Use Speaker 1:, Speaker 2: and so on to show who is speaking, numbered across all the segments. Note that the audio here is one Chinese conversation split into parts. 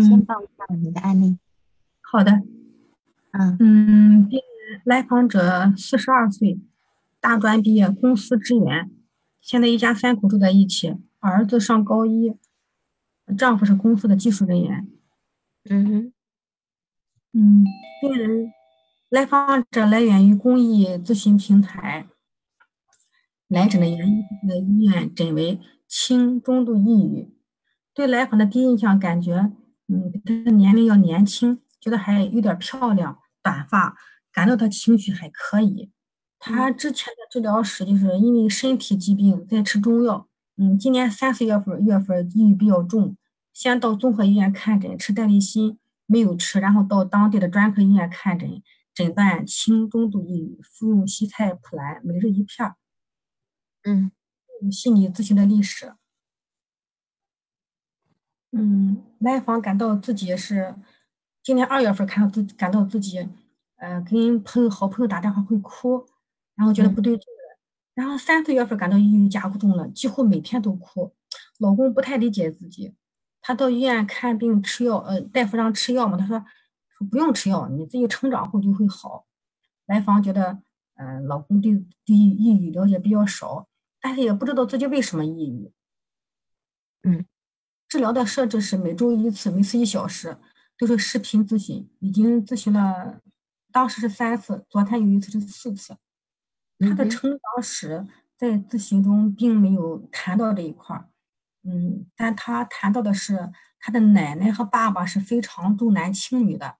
Speaker 1: 先报一下你的案例。
Speaker 2: 好的。
Speaker 1: 嗯
Speaker 2: 嗯，病人来访者四十二岁，大专毕业，公司职员，现在一家三口住在一起，儿子上高一，丈夫是公司的技术人员。
Speaker 1: 嗯哼，
Speaker 2: 嗯，病人来访者来源于公益咨询平台，来诊的原因在医院诊为轻中度抑郁，对来访的第一印象感觉，嗯，他的年龄要年轻，觉得还有点漂亮。短发，感到她情绪还可以。她之前的治疗史就是因为身体疾病在吃中药。嗯，今年三四月份月份抑郁比较重，先到综合医院看诊，吃代利辛没有吃，然后到当地的专科医院看诊，诊断轻中度抑郁，服用西菜普兰每日一片儿。
Speaker 1: 嗯，
Speaker 2: 心理咨询的历史。嗯，来访感到自己是。今年二月份看到自感到自己，呃，跟朋友好朋友打电话会哭，然后觉得不对劲了。然后三四月份感到抑郁加重了，几乎每天都哭。老公不太理解自己，他到医院看病吃药，呃，大夫让吃药嘛，他说说不用吃药，你自己成长后就会好。来访觉得，嗯，老公对对抑郁了解比较少，但是也不知道自己为什么抑郁。
Speaker 1: 嗯，
Speaker 2: 治疗的设置是每周一次，每次一小时。都是视频咨询，已经咨询了，当时是三次，昨天有一次是四次。他的成长史在咨询中并没有谈到这一块儿，嗯，但他谈到的是他的奶奶和爸爸是非常重男轻女的，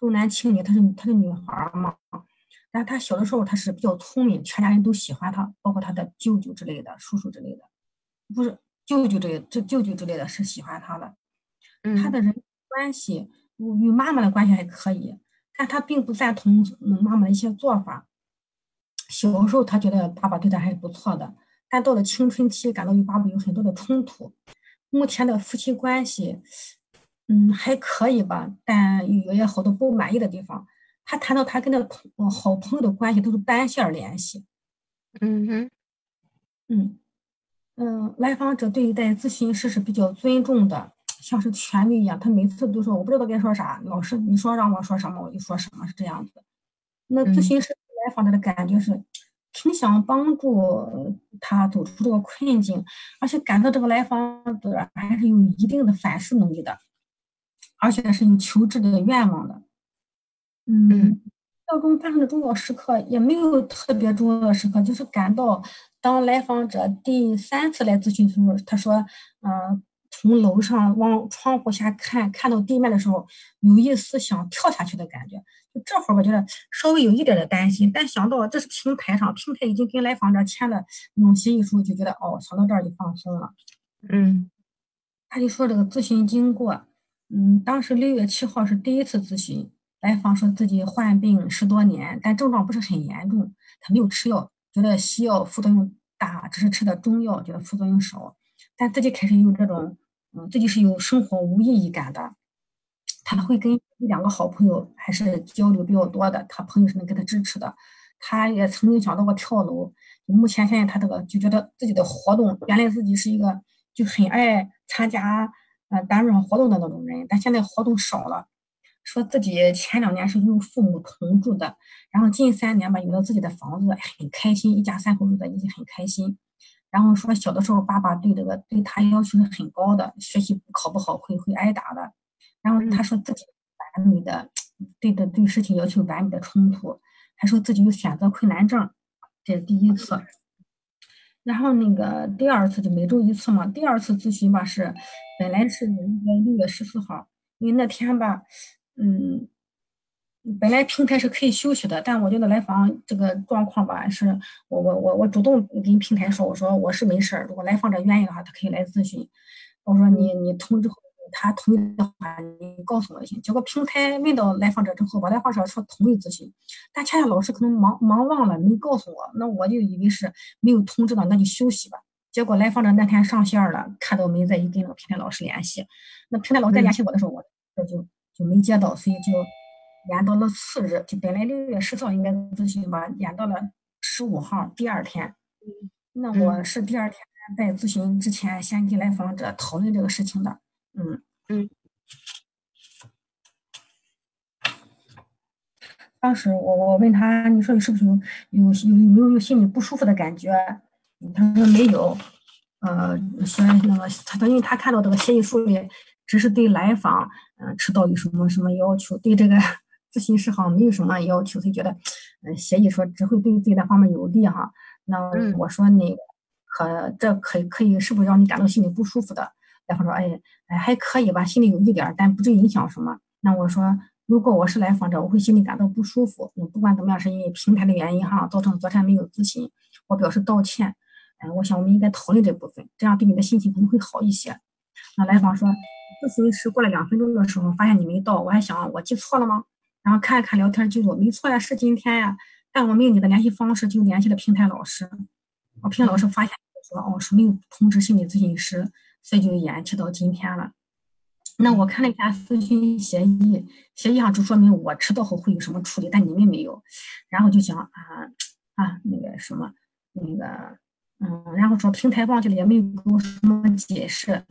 Speaker 2: 重男轻女，她是她是女孩嘛，但他小的时候他是比较聪明，全家人都喜欢他，包括他的舅舅之类的、叔叔之类的，不是舅舅之类，这舅舅之类的是喜欢他的，他的人。关系与妈妈的关系还可以，但他并不赞同妈妈的一些做法。小时候他觉得爸爸对他还是不错的，但到了青春期，感到与爸爸有很多的冲突。目前的夫妻关系，嗯，还可以吧，但有也好多不满意的地方。他谈到他跟那朋好朋友的关系都是单线联系。
Speaker 1: 嗯哼，
Speaker 2: 嗯嗯，来访者对待咨询师是比较尊重的。像是权威一样，他每次都说我不知道该说啥。老师，你说让我说什么我就说什么，是这样子。那咨询师来访者的感觉是挺想帮助他走出这个困境，而且感到这个来访者还是有一定的反思能力的，而且是有求知的愿望的。嗯，当中发生的重要时刻也没有特别重要的时刻，就是感到当来访者第三次来咨询的时候，他说，嗯。从楼上往窗户下看，看到地面的时候，有一丝想跳下去的感觉。就这会儿，我觉得稍微有一点的担心，但想到这是平台上，平台已经跟来访者签了那种协议书，就觉得哦，想到这儿就放松了。
Speaker 1: 嗯，
Speaker 2: 他就说这个咨询经过，嗯，当时六月七号是第一次咨询，来访说自己患病十多年，但症状不是很严重，他没有吃药，觉得西药副作用大，只是吃的中药，觉得副作用少。但自己开始有这种，嗯，自己是有生活无意义感的。他会跟一两个好朋友还是交流比较多的，他朋友是能给他支持的。他也曾经想到过跳楼。目前现在他这个就觉得自己的活动，原来自己是一个就很爱参加呃单位上活动的那种人，但现在活动少了。说自己前两年是与父母同住的，然后近三年吧有了自己的房子，很开心，一家三口住在一起很开心。然后说小的时候，爸爸对这个对他要求是很高的，学习考不好会会挨打的。然后他说自己完美的对的对事情要求完美的冲突，还说自己有选择困难症，这是第一次。然后那个第二次就每周一次嘛，第二次咨询吧是本来是应该六月十四号，因为那天吧，嗯，本来平台是可以休息的，但我觉得来访这个状况吧，是我我我我主动跟平台说，我说我是没事儿，如果来访者愿意的话，他可以来咨询。我说你你通知，他同意的话，你告诉我就行。结果平台问到来访者之后，吧，来访者说同意咨询，但恰恰老师可能忙忙忘了没告诉我，那我就以为是没有通知的，那就休息吧。结果来访者那天上线了，看到没再一跟平台老师联系，那平台老师再联系我的时候，我这就就没接到，所以就。延到了次日，就本来六月十号应该咨询吧，延到了十五号第二天。那我是第二天在咨询之前先跟来访者讨论这个事情的。嗯嗯。当时我我问他，你说你是不是有有有有有心里不舒服的感觉？他说没有。呃，所以那个他因为他看到这个协议书里只是对来访嗯迟到有什么什么要求，对这个。咨询师好像没有什么要求，所以觉得，嗯，协议说只会对自己的方面有利哈。那我说那个可这可以可以是不是让你感到心里不舒服的？来访说，哎哎还可以吧，心里有一点，但不至于影响什么。那我说，如果我是来访者，我会心里感到不舒服。那不管怎么样，是因为平台的原因哈，造成昨天没有咨询，我表示道歉。哎，我想我们应该讨论这部分，这样对你的心情可能会好一些。那来访说，咨询师过了两分钟的时候，发现你没到，我还想我记错了吗？然后看一看聊天记录，没错呀，是今天呀。但我没有你的联系方式，就联系了平台老师。我平台老师发现说，哦，是没有通知心理咨询师，所以就延期到今天了。那我看了一下咨询协议，协议上就说明我迟到后会有什么处理，但你们没有。然后就想啊啊，那个什么，那个嗯，然后说平台忘记了，也没有给我什么解释。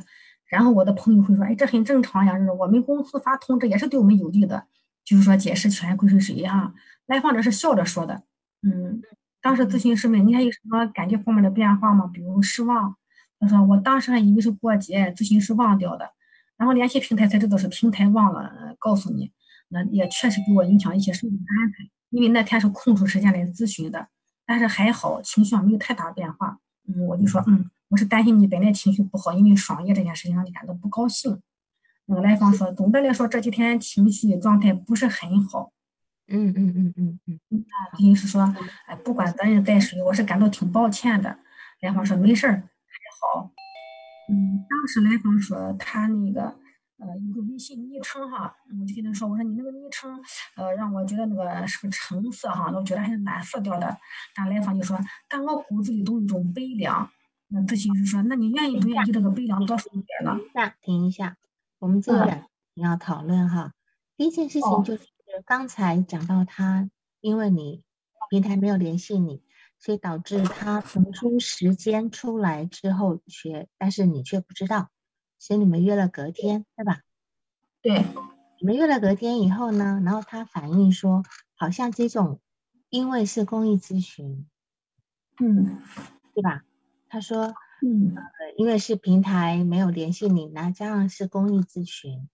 Speaker 2: 然后我的朋友会说，哎，这很正常呀，就是我们公司发通知也是对我们有利的。就是说解释权归谁谁啊？来访者是笑着说的，嗯，当时咨询师问你还有什么感觉方面的变化吗？比如失望？他说我当时还以为是过节，咨询师忘掉的，然后联系平台才知道是平台忘了告诉你，那也确实给我影响一些生活安排，因为那天是空出时间来咨询的，但是还好情绪上没有太大变化，嗯，我就说嗯，我是担心你本来情绪不好，因为双业这件事情让你感到不高兴。那个来访说，总的来说这几天情绪状态不是很好。
Speaker 1: 嗯嗯嗯嗯嗯。
Speaker 2: 那等于是说，哎，不管责任在谁，我是感到挺抱歉的。来访说没事儿，还好。嗯，当时来访说他那个呃有个微信昵称哈，我就跟他说，我说你那个昵称呃让我觉得那个是个橙色哈，我觉得还是蓝色调的。但来访就说，但我骨子里都有一种悲凉。那咨询师说，那你愿意不愿意这个悲凉多说一点呢？
Speaker 1: 停一下，停一下。我们这两要讨论哈，第一件事情就是刚才讲到他，因为你平台没有联系你，所以导致他腾出时间出来之后学，但是你却不知道，所以你们约了隔天，对吧？
Speaker 2: 对，
Speaker 1: 你们约了隔天以后呢，然后他反映说，好像这种因为是公益咨询，
Speaker 2: 嗯，
Speaker 1: 对吧？他说。
Speaker 2: 嗯，
Speaker 1: 因为是平台没有联系你，那这样是公益咨询，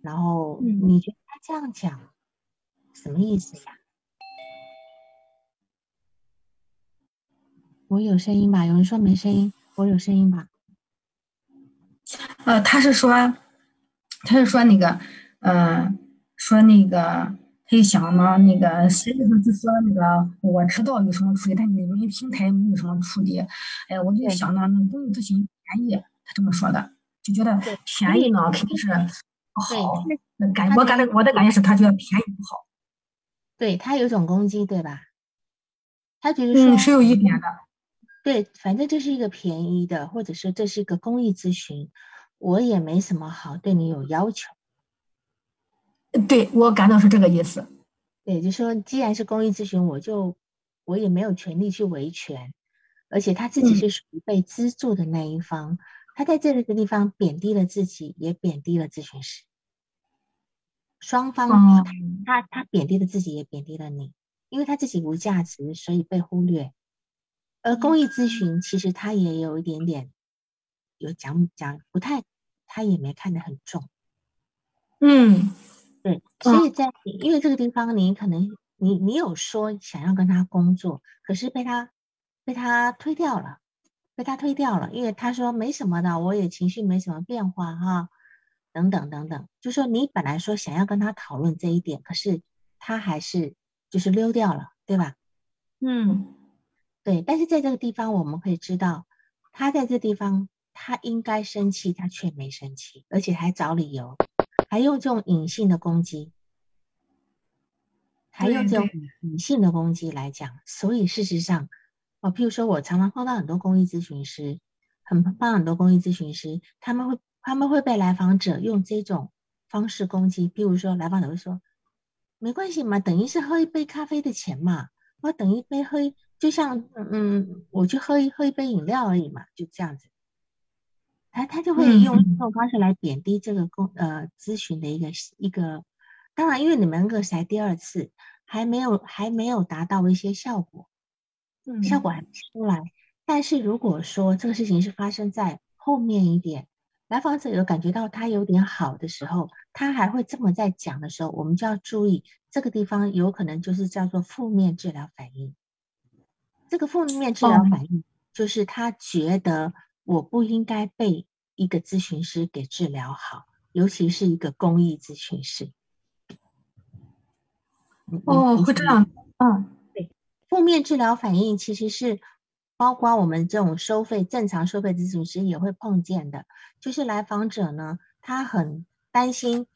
Speaker 1: 然后你觉得他这样讲什么意思呀？我有声音吧？有人说没声音，我有声音吧？
Speaker 2: 呃，他是说，他是说那个，呃，说那个。他就想呢，那个实际上就说那个我知道有什么处理，但你们平台没有什么处理。哎，我就想呢，那公益咨询便宜，他这么说的，就觉得便宜呢肯定是不好。那感我感觉我的感觉是他觉得便宜不好。
Speaker 1: 对他有种攻击，对吧？他觉得说
Speaker 2: 是有一点的。
Speaker 1: 对，反正这是一个便宜的，或者说这是一个公益咨询，我也没什么好对你有要求。
Speaker 2: 对我感到是这个意思，
Speaker 1: 对，就说既然是公益咨询，我就我也没有权利去维权，而且他自己是属于被资助的那一方，他在这个地方贬低了自己，也贬低了咨询师，双方他他贬低了自己，也贬低了你，因为他自己无价值，所以被忽略，而公益咨询其实他也有一点点有讲讲不太，他也没看得很重，
Speaker 2: 嗯。
Speaker 1: 对，所以在因为这个地方，你可能你你有说想要跟他工作，可是被他被他推掉了，被他推掉了，因为他说没什么的，我也情绪没什么变化哈，等等等等，就说你本来说想要跟他讨论这一点，可是他还是就是溜掉了，对吧？
Speaker 2: 嗯，
Speaker 1: 对。但是在这个地方，我们可以知道，他在这地方，他应该生气，他却没生气，而且还找理由，还用这种隐性的攻击，还用这种隐性的攻击来讲。所以事实上，哦，譬如说我常常碰到很多公益咨询师，很碰到很多公益咨询师，他们会他们会被来访者用这种方式攻击。譬如说，来访者会说。没关系嘛，等于是喝一杯咖啡的钱嘛，我等一杯喝，就像嗯，我去喝一喝一杯饮料而已嘛，就这样子。他他就会用这种方式来贬低这个公呃咨询的一个一个，当然因为你们个才第二次，还没有还没有达到一些效果，效果还没出来。但是如果说这个事情是发生在后面一点。来访者有感觉到他有点好的时候，他还会这么在讲的时候，我们就要注意这个地方有可能就是叫做负面治疗反应。这个负面治疗反应就是他觉得我不应该被一个咨询师给治疗好，尤其是一个公益咨询师。
Speaker 2: 哦，会这样，嗯，
Speaker 1: 对，负面治疗反应其实是。包括我们这种收费正常收费咨询师也会碰见的，就是来访者呢，他很担心，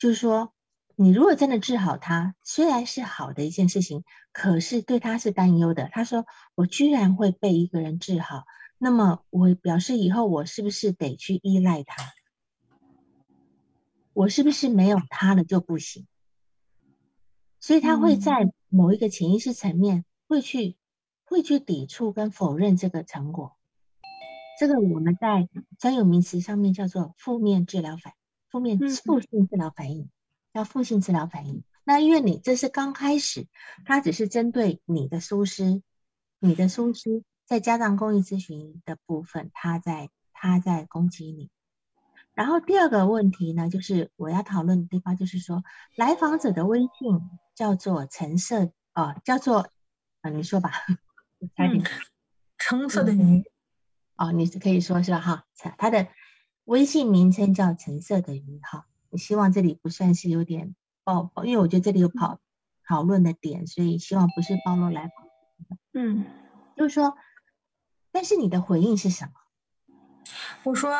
Speaker 1: 就是说，你如果真的治好他，虽然是好的一件事情，可是对他是担忧的。他说，我居然会被一个人治好，那么我表示以后我是不是得去依赖他？我是不是没有他了就不行？所以他会在某一个潜意识层面会去。会去抵触跟否认这个成果，这个我们在专有名词上面叫做负面治疗反负面负性治疗反应，叫负性治疗反应。那因为你这是刚开始，它只是针对你的疏失，你的疏失，在家长公益咨询的部分，他在他在攻击你。然后第二个问题呢，就是我要讨论的地方，就是说来访者的微信叫做橙色哦，叫做啊，你说吧。
Speaker 2: 嗯，橙色的鱼
Speaker 1: 哦，你是可以说是哈，他的微信名称叫橙色的鱼哈。我希望这里不算是有点暴，因为我觉得这里有跑讨论的点，所以希望不是暴露来访
Speaker 2: 嗯，
Speaker 1: 就是说，但是你的回应是什么？
Speaker 2: 我说，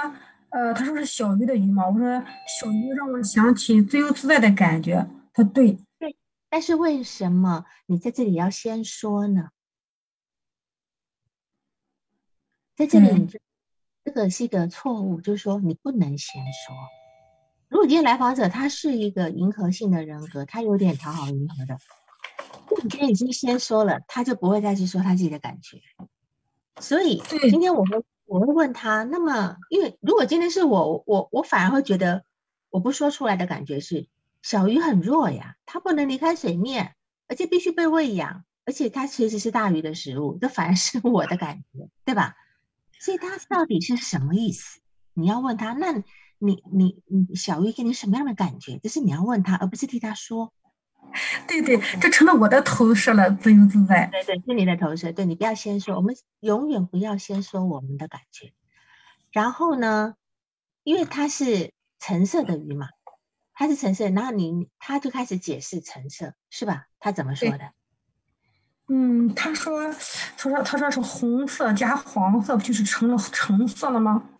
Speaker 2: 呃，他说是小鱼的鱼嘛，我说小鱼让我想起自由自在的感觉。他对
Speaker 1: 对，但是为什么你在这里要先说呢？在这里，这个是一个错误，就是说你不能先说。如果今天来访者他是一个迎合性的人格，他有点讨好迎合的，你今天已经先说了，他就不会再去说他自己的感觉。所以今天我会我会问他，那么因为如果今天是我，我我反而会觉得我不说出来的感觉是小鱼很弱呀，它不能离开水面，而且必须被喂养，而且它其实是大鱼的食物，这反而是我的感觉，对吧？所以他到底是什么意思？你要问他，那你你你小鱼给你什么样的感觉？这是你要问他，而不是替他说。
Speaker 2: 对对，这成了我的投射了，自由自在。
Speaker 1: 对对，是你的投射。对你不要先说，我们永远不要先说我们的感觉。然后呢，因为它是橙色的鱼嘛，它是橙色，然后你他就开始解释橙色，是吧？他怎么说的？
Speaker 2: 嗯，他说，他说，他说是红色加黄色，不就是成了橙色了吗？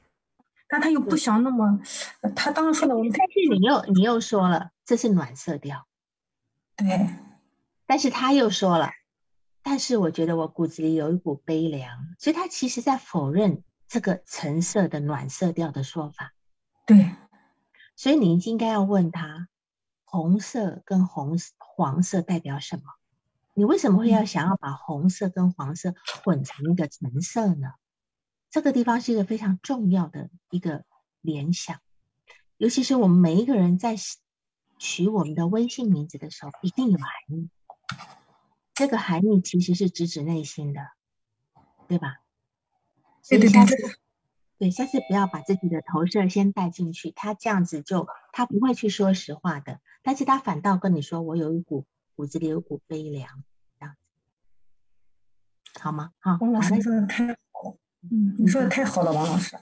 Speaker 2: 但他又不想那么，他当时说的，我们
Speaker 1: 但是你又你又说了这是暖色调，
Speaker 2: 对，
Speaker 1: 但是他又说了，但是我觉得我骨子里有一股悲凉，所以他其实在否认这个橙色的暖色调的说法，
Speaker 2: 对，
Speaker 1: 所以你应该要问他，红色跟红黄色代表什么？你为什么会要想要把红色跟黄色混成一个橙色呢？这个地方是一个非常重要的一个联想，尤其是我们每一个人在取我们的微信名字的时候，一定有含义。这个含义其实是直指内心的，对吧？
Speaker 2: 对对对。
Speaker 1: 对，下次不要把自己的投射先带进去，他这样子就他不会去说实话的，但是他反倒跟你说：“我有一股骨子里有股悲凉。”这样好吗？好，
Speaker 2: 王老师说的太好，嗯，你说的太好了，王老师。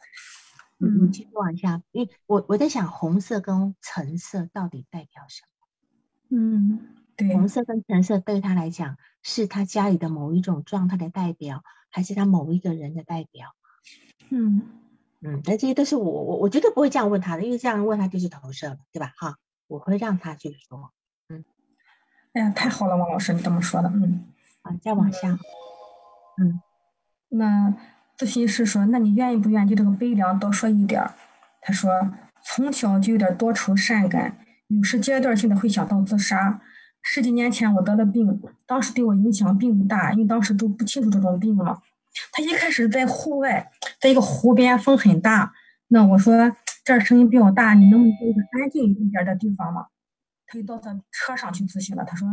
Speaker 1: 嗯，你继续往下，因为我我在想红色跟橙色到底代表什
Speaker 2: 么？嗯，对，
Speaker 1: 红色跟橙色对他来讲是他家里的某一种状态的代表，还是他某一个人的代表？
Speaker 2: 嗯
Speaker 1: 嗯，那这些都是我我我绝对不会这样问他的，因为这样问他就是投射了，对吧？哈，我会让他去说。嗯，
Speaker 2: 哎呀，太好了，王老师，你这么说的，嗯。
Speaker 1: 啊，再往下，嗯，
Speaker 2: 那咨询师说，那你愿意不愿意就这个悲凉多说一点儿？他说，从小就有点多愁善感，有时阶段性的会想到自杀。十几年前我得了病，当时对我影响并不大，因为当时都不清楚这种病嘛。他一开始在户外，在一个湖边，风很大。那我说这儿声音比较大，你能不能一个安静一点的地方嘛？他就到他车上去咨询了。他说，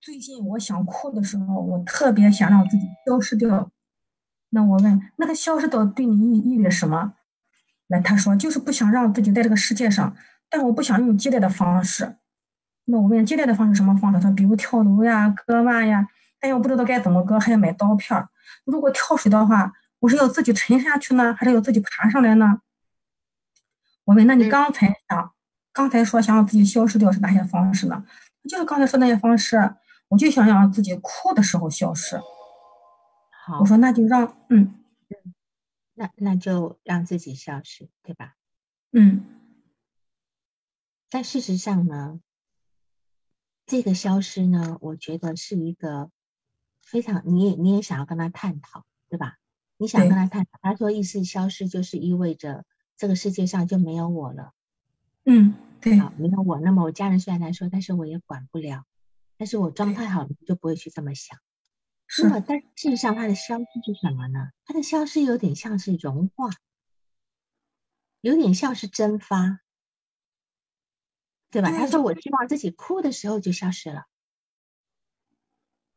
Speaker 2: 最近我想哭的时候，我特别想让自己消失掉。那我问，那个消失掉对你意意味着什么？那他说，就是不想让自己在这个世界上，但我不想用接待的方式。那我问接待的方式什么方式？他比如跳楼呀、割腕呀，但又不知道该怎么割，还要买刀片儿。如果跳水的话，我是要自己沉下去呢，还是要自己爬上来呢？我问，那你刚才想，刚才说想让自己消失掉是哪些方式呢？就是刚才说那些方式，我就想让自己哭的时候消失。
Speaker 1: 好，
Speaker 2: 我说那就让，嗯，
Speaker 1: 那那就让自己消失，对吧？
Speaker 2: 嗯。
Speaker 1: 但事实上呢，这个消失呢，我觉得是一个。非常，你也你也想要跟他探讨，对吧？你想跟他探讨，他说意识消失就是意味着这个世界上就没有我了。
Speaker 2: 嗯，对，
Speaker 1: 没有我，那么我家人虽然来说，但是我也管不了。但是我状态好了，就不会去这么想。
Speaker 2: 是
Speaker 1: 么，但事实上它的消失是什么呢？它的消失有点像是融化，有点像是蒸发，对吧？他说我希望自己哭的时候就消失了。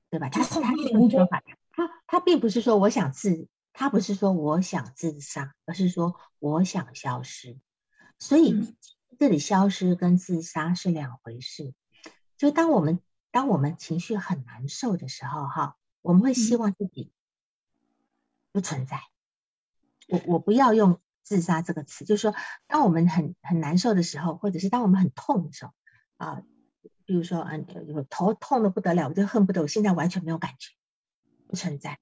Speaker 1: 对吧？他他这种说法，他他并不是说我想自，他不是说我想自杀，而是说我想消失。所以这里消失跟自杀是两回事。就当我们当我们情绪很难受的时候，哈，我们会希望自己不存在。我我不要用自杀这个词，就是说，当我们很很难受的时候，或者是当我们很痛的时候，啊。比如说，嗯，头痛的不得了，我就恨不得我现在完全没有感觉，不存在。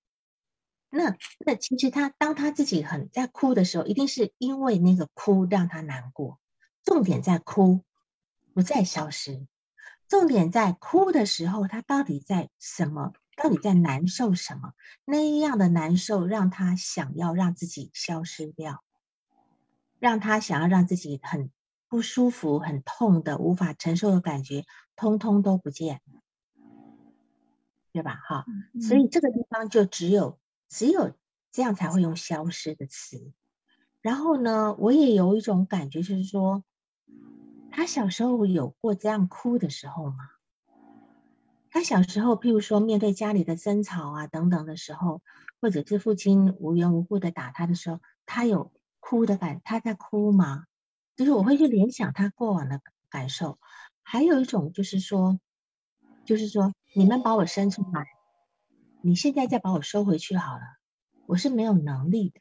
Speaker 1: 那那其实他当他自己很在哭的时候，一定是因为那个哭让他难过。重点在哭，不在消失。重点在哭的时候，他到底在什么？到底在难受什么？那样的难受让他想要让自己消失掉，让他想要让自己很不舒服、很痛的、无法承受的感觉。通通都不见，对吧？哈，所以这个地方就只有只有这样才会用消失的词。然后呢，我也有一种感觉，就是说，他小时候有过这样哭的时候吗？他小时候，譬如说面对家里的争吵啊等等的时候，或者是父亲无缘无故的打他的时候，他有哭的感，他在哭吗？就是我会去联想他过往的感受。还有一种就是说，就是说，你们把我生出来，你现在再把我收回去好了，我是没有能力的，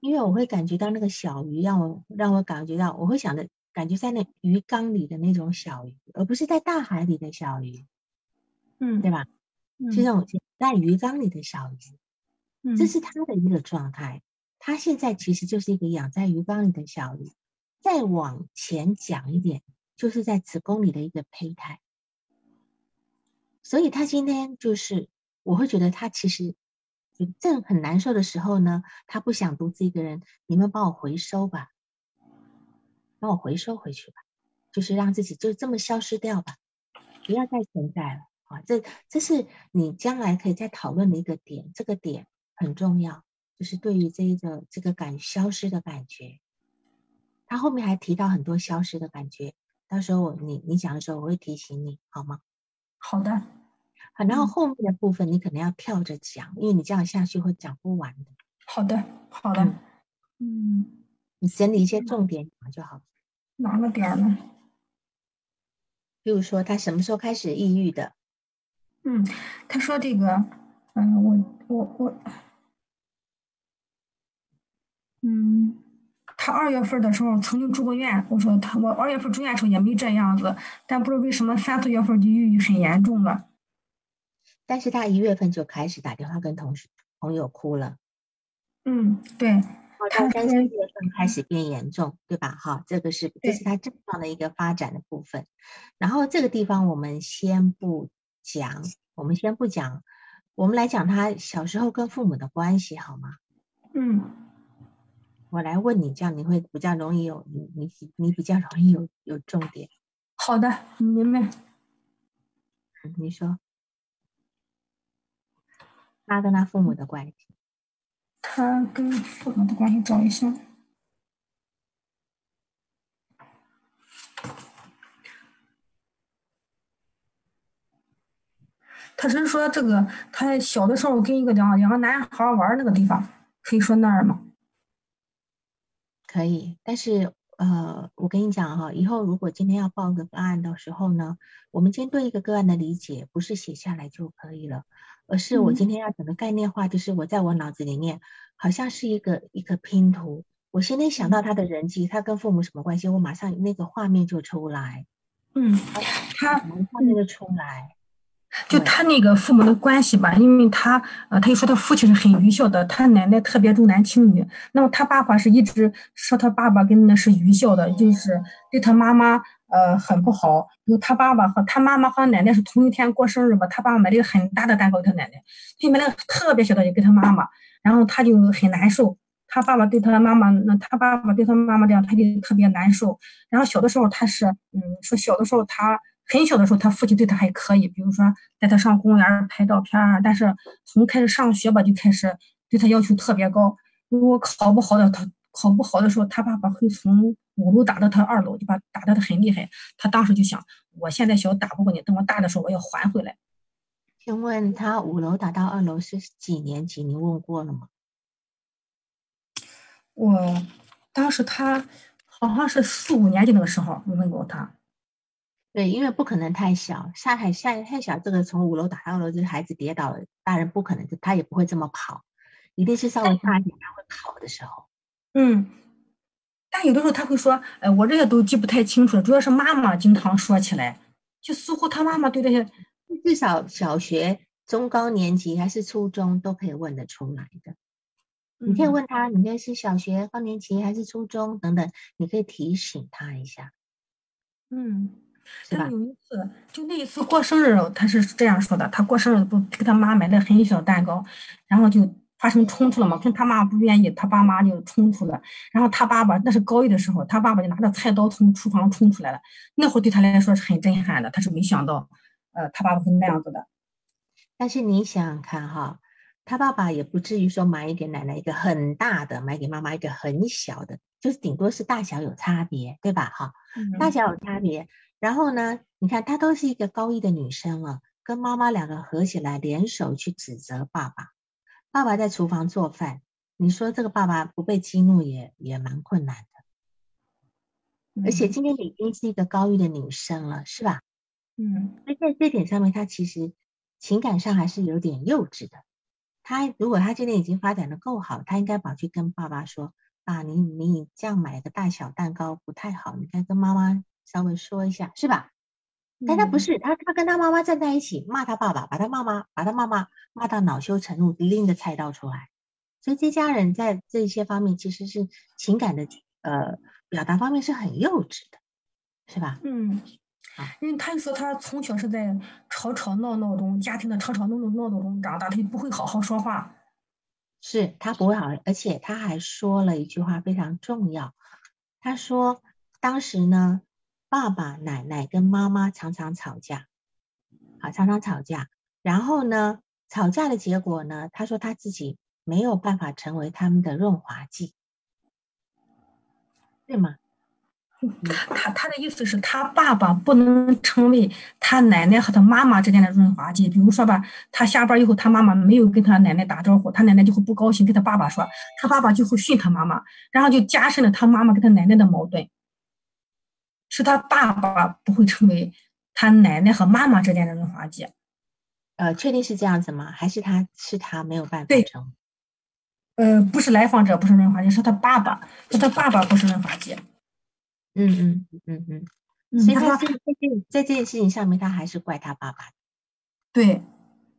Speaker 1: 因为我会感觉到那个小鱼让我让我感觉到，我会想的感觉在那鱼缸里的那种小鱼，而不是在大海里的小鱼，
Speaker 2: 嗯，
Speaker 1: 对吧？是那种在鱼缸里的小鱼，这是他的一个状态。他现在其实就是一个养在鱼缸里的小鱼。再往前讲一点。就是在子宫里的一个胚胎，所以他今天就是，我会觉得他其实正很难受的时候呢，他不想独自一个人，你们帮我回收吧，帮我回收回去吧，就是让自己就这么消失掉吧，不要再存在了啊！这这是你将来可以再讨论的一个点，这个点很重要，就是对于这一个这个感消失的感觉，他后面还提到很多消失的感觉。到时候我你你讲的时候，我会提醒你，好吗？
Speaker 2: 好的，
Speaker 1: 好。然后后面的部分你可能要跳着讲，因为你这样下去会讲不完的。
Speaker 2: 好的，好的。嗯，
Speaker 1: 你整理一些重点讲就好。
Speaker 2: 哪个点呢？
Speaker 1: 比如说他什么时候开始抑郁的？
Speaker 2: 嗯，他说这个，嗯，我我我，嗯。他二月份的时候曾经住过院，我说他我二月份住院时候也没这样子，但不知道为什么三四月份就抑郁很严重了。
Speaker 1: 但是他一月份就开始打电话跟同事朋友哭了。
Speaker 2: 嗯，对。
Speaker 1: 他三四月份开始变严重，对吧？哈，这个是这是他正常的一个发展的部分。然后这个地方我们先不讲，我们先不讲，我们来讲他小时候跟父母的关系，好吗？
Speaker 2: 嗯。
Speaker 1: 我来问你，这样你会比较容易有你你你比较容易有有重点。
Speaker 2: 好的，明白。
Speaker 1: 你说，他跟他父母的关系。
Speaker 2: 他跟父母的关系，找一下。他只是说这个，他小的时候跟一个两两个男孩玩那个地方，可以说那儿吗？
Speaker 1: 可以，但是呃，我跟你讲哈，以后如果今天要报个个案的时候呢，我们今天对一个个案的理解不是写下来就可以了，而是我今天要讲的概念化，就是我在我脑子里面。好像是一个一个拼图。我现在想到他的人际，他跟父母什么关系，我马上那个画面就出来。
Speaker 2: 嗯，他
Speaker 1: 画面就出来。
Speaker 2: 就他那个父母的关系吧，因为他呃，他就说他父亲是很愚孝的，他奶奶特别重男轻女。那么他爸爸是一直说他爸爸跟那是愚孝的，就是对他妈妈呃很不好。就他爸爸和他妈妈和奶奶是同一天过生日吧，他爸爸买了一个很大的蛋糕给他奶奶，他买了个特别小的也给他妈妈。然后他就很难受，他爸爸对他妈妈，那他爸爸对他妈妈这样，他就特别难受。然后小的时候他是，嗯，说小的时候他很小的时候，他父亲对他还可以，比如说带他上公园拍照片儿。但是从开始上学吧，就开始对他要求特别高。如果考不好的他考不好的时候，他爸爸会从五楼打到他二楼，就把打的他很厉害。他当时就想，我现在小打不过你，等我大的时候我要还回来。
Speaker 1: 请问他五楼打到二楼是几年级？你问过了吗？
Speaker 2: 我当时他好像是四五年级那个时候，我问过他。
Speaker 1: 对，因为不可能太小，下海下太小，这个从五楼打到二楼，这孩子跌倒了，大人不可能，他也不会这么跑，一定是稍微大一点他会跑的时候。
Speaker 2: 嗯，但有的时候他会说：“哎，我这些都记不太清楚了，主要是妈妈经常说起来，就似乎他妈妈对这些。”
Speaker 1: 至少小学中高年级还是初中都可以问得出来的。你可以问他，你那是小学高年级还是初中等等，你可以提醒他一下。
Speaker 2: 嗯，是？有一次，就那一次过生日，他是这样说的：他过生日不给他妈买了很小蛋糕，然后就发生冲突了嘛，跟他妈不愿意，他爸妈就冲突了。然后他爸爸那是高一的时候，他爸爸就拿着菜刀从厨房冲出来了。那会儿对他来说是很震撼的，他是没想到。呃，他爸爸是那样子的，
Speaker 1: 但是你想想看哈，他爸爸也不至于说买给奶奶一个很大的，买给妈妈一个很小的，就是顶多是大小有差别，对吧？哈，大小有差别。然后呢，你看她都是一个高一的女生了，跟妈妈两个合起来联手去指责爸爸，爸爸在厨房做饭，你说这个爸爸不被激怒也也蛮困难的。而且今天你已经是一个高一的女生了，是吧？
Speaker 2: 嗯，
Speaker 1: 所以在这点上面，她其实情感上还是有点幼稚的。她如果她今天已经发展的够好，她应该跑去跟爸爸说：“爸，你你这样买个大小蛋糕不太好，你该跟妈妈稍微说一下，是吧？”但他不是，他他跟他妈妈站在一起骂他爸爸，把他妈妈把他妈妈骂到恼羞成怒，拎着菜刀出来。所以这家人在这些方面其实是情感的呃表达方面是很幼稚的，是吧？
Speaker 2: 嗯。因为他就说他从小是在吵吵闹闹中，家庭的吵吵闹闹闹闹中长大，他就不会好好说话。
Speaker 1: 是他不会好，而且他还说了一句话非常重要。他说当时呢，爸爸、奶奶跟妈妈常常吵架，好，常常吵架。然后呢，吵架的结果呢，他说他自己没有办法成为他们的润滑剂，对吗？
Speaker 2: 他他的意思是他爸爸不能成为他奶奶和他妈妈之间的润滑剂。比如说吧，他下班以后，他妈妈没有跟他奶奶打招呼，他奶奶就会不高兴，跟他爸爸说，他爸爸就会训他妈妈，然后就加深了他妈妈跟他奶奶的矛盾。是他爸爸不会成为他奶奶和妈妈之间的润滑剂。
Speaker 1: 呃，确定是这样子吗？还是他是他没有办法成？
Speaker 2: 呃，不是来访者不是润滑剂，是他爸爸，是他爸爸不是润滑剂。
Speaker 1: 嗯嗯嗯嗯嗯，所以他在这件在这件事情上面，他还是怪他爸爸。
Speaker 2: 对，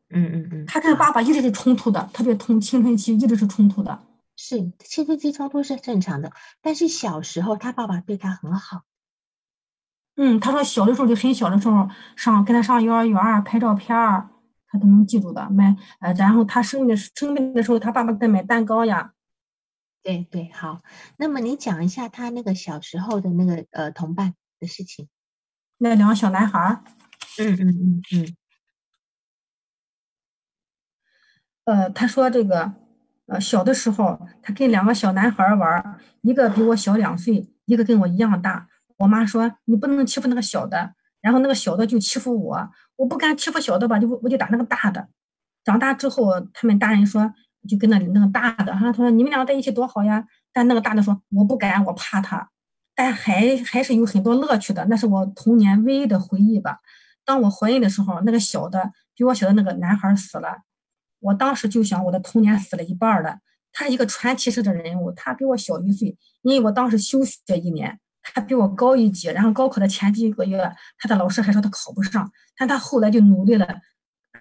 Speaker 1: 嗯嗯嗯，
Speaker 2: 他跟爸爸一直是冲突的，特别从青春期一直是冲突的。
Speaker 1: 是青春期冲突是正常的，但是小时候他爸爸对他很好。
Speaker 2: 嗯，他说小的时候就很小的时候上跟他上幼儿园拍照片儿，他都能记住的。买呃，然后他生病的生病的时候，他爸爸给他买蛋糕呀。
Speaker 1: 对对，好。那么你讲一下他那个小时候的那个呃同伴的事情。
Speaker 2: 那两个小男孩
Speaker 1: 儿。嗯嗯嗯嗯。
Speaker 2: 呃，他说这个呃小的时候，他跟两个小男孩玩，一个比我小两岁，一个跟我一样大。我妈说你不能欺负那个小的，然后那个小的就欺负我，我不敢欺负小的吧，就我就打那个大的。长大之后，他们大人说。就跟那里那个大的哈，他说你们两个在一起多好呀。但那个大的说我不敢，我怕他。但还还是有很多乐趣的，那是我童年唯一的回忆吧。当我怀孕的时候，那个小的比我小的那个男孩死了，我当时就想我的童年死了一半了。他一个传奇式的人物，他比我小一岁，因为我当时休学一年，他比我高一级。然后高考的前几个月，他的老师还说他考不上，但他后来就努力了，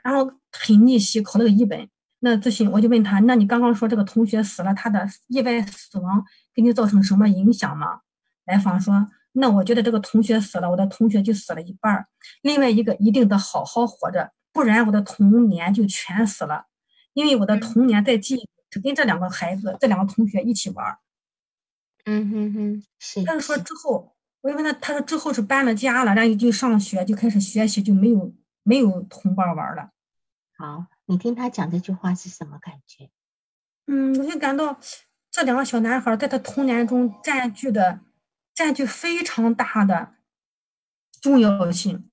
Speaker 2: 然后很逆袭，考了个一本。那咨询我就问他，那你刚刚说这个同学死了，他的意外死亡给你造成什么影响吗？来访说，那我觉得这个同学死了，我的同学就死了一半儿，另外一个一定得好好活着，不然我的童年就全死了，因为我的童年在记忆是跟这两个孩子、这两个同学一起玩儿。
Speaker 1: 嗯哼哼，是。
Speaker 2: 但是说之后，我就问他，他说之后是搬了家了，然后就上学，就开始学习，就没有没有同伴玩了。
Speaker 1: 好。你听他讲这句话是什么感觉？
Speaker 2: 嗯，我就感到这两个小男孩在他童年中占据的占据非常大的重要性。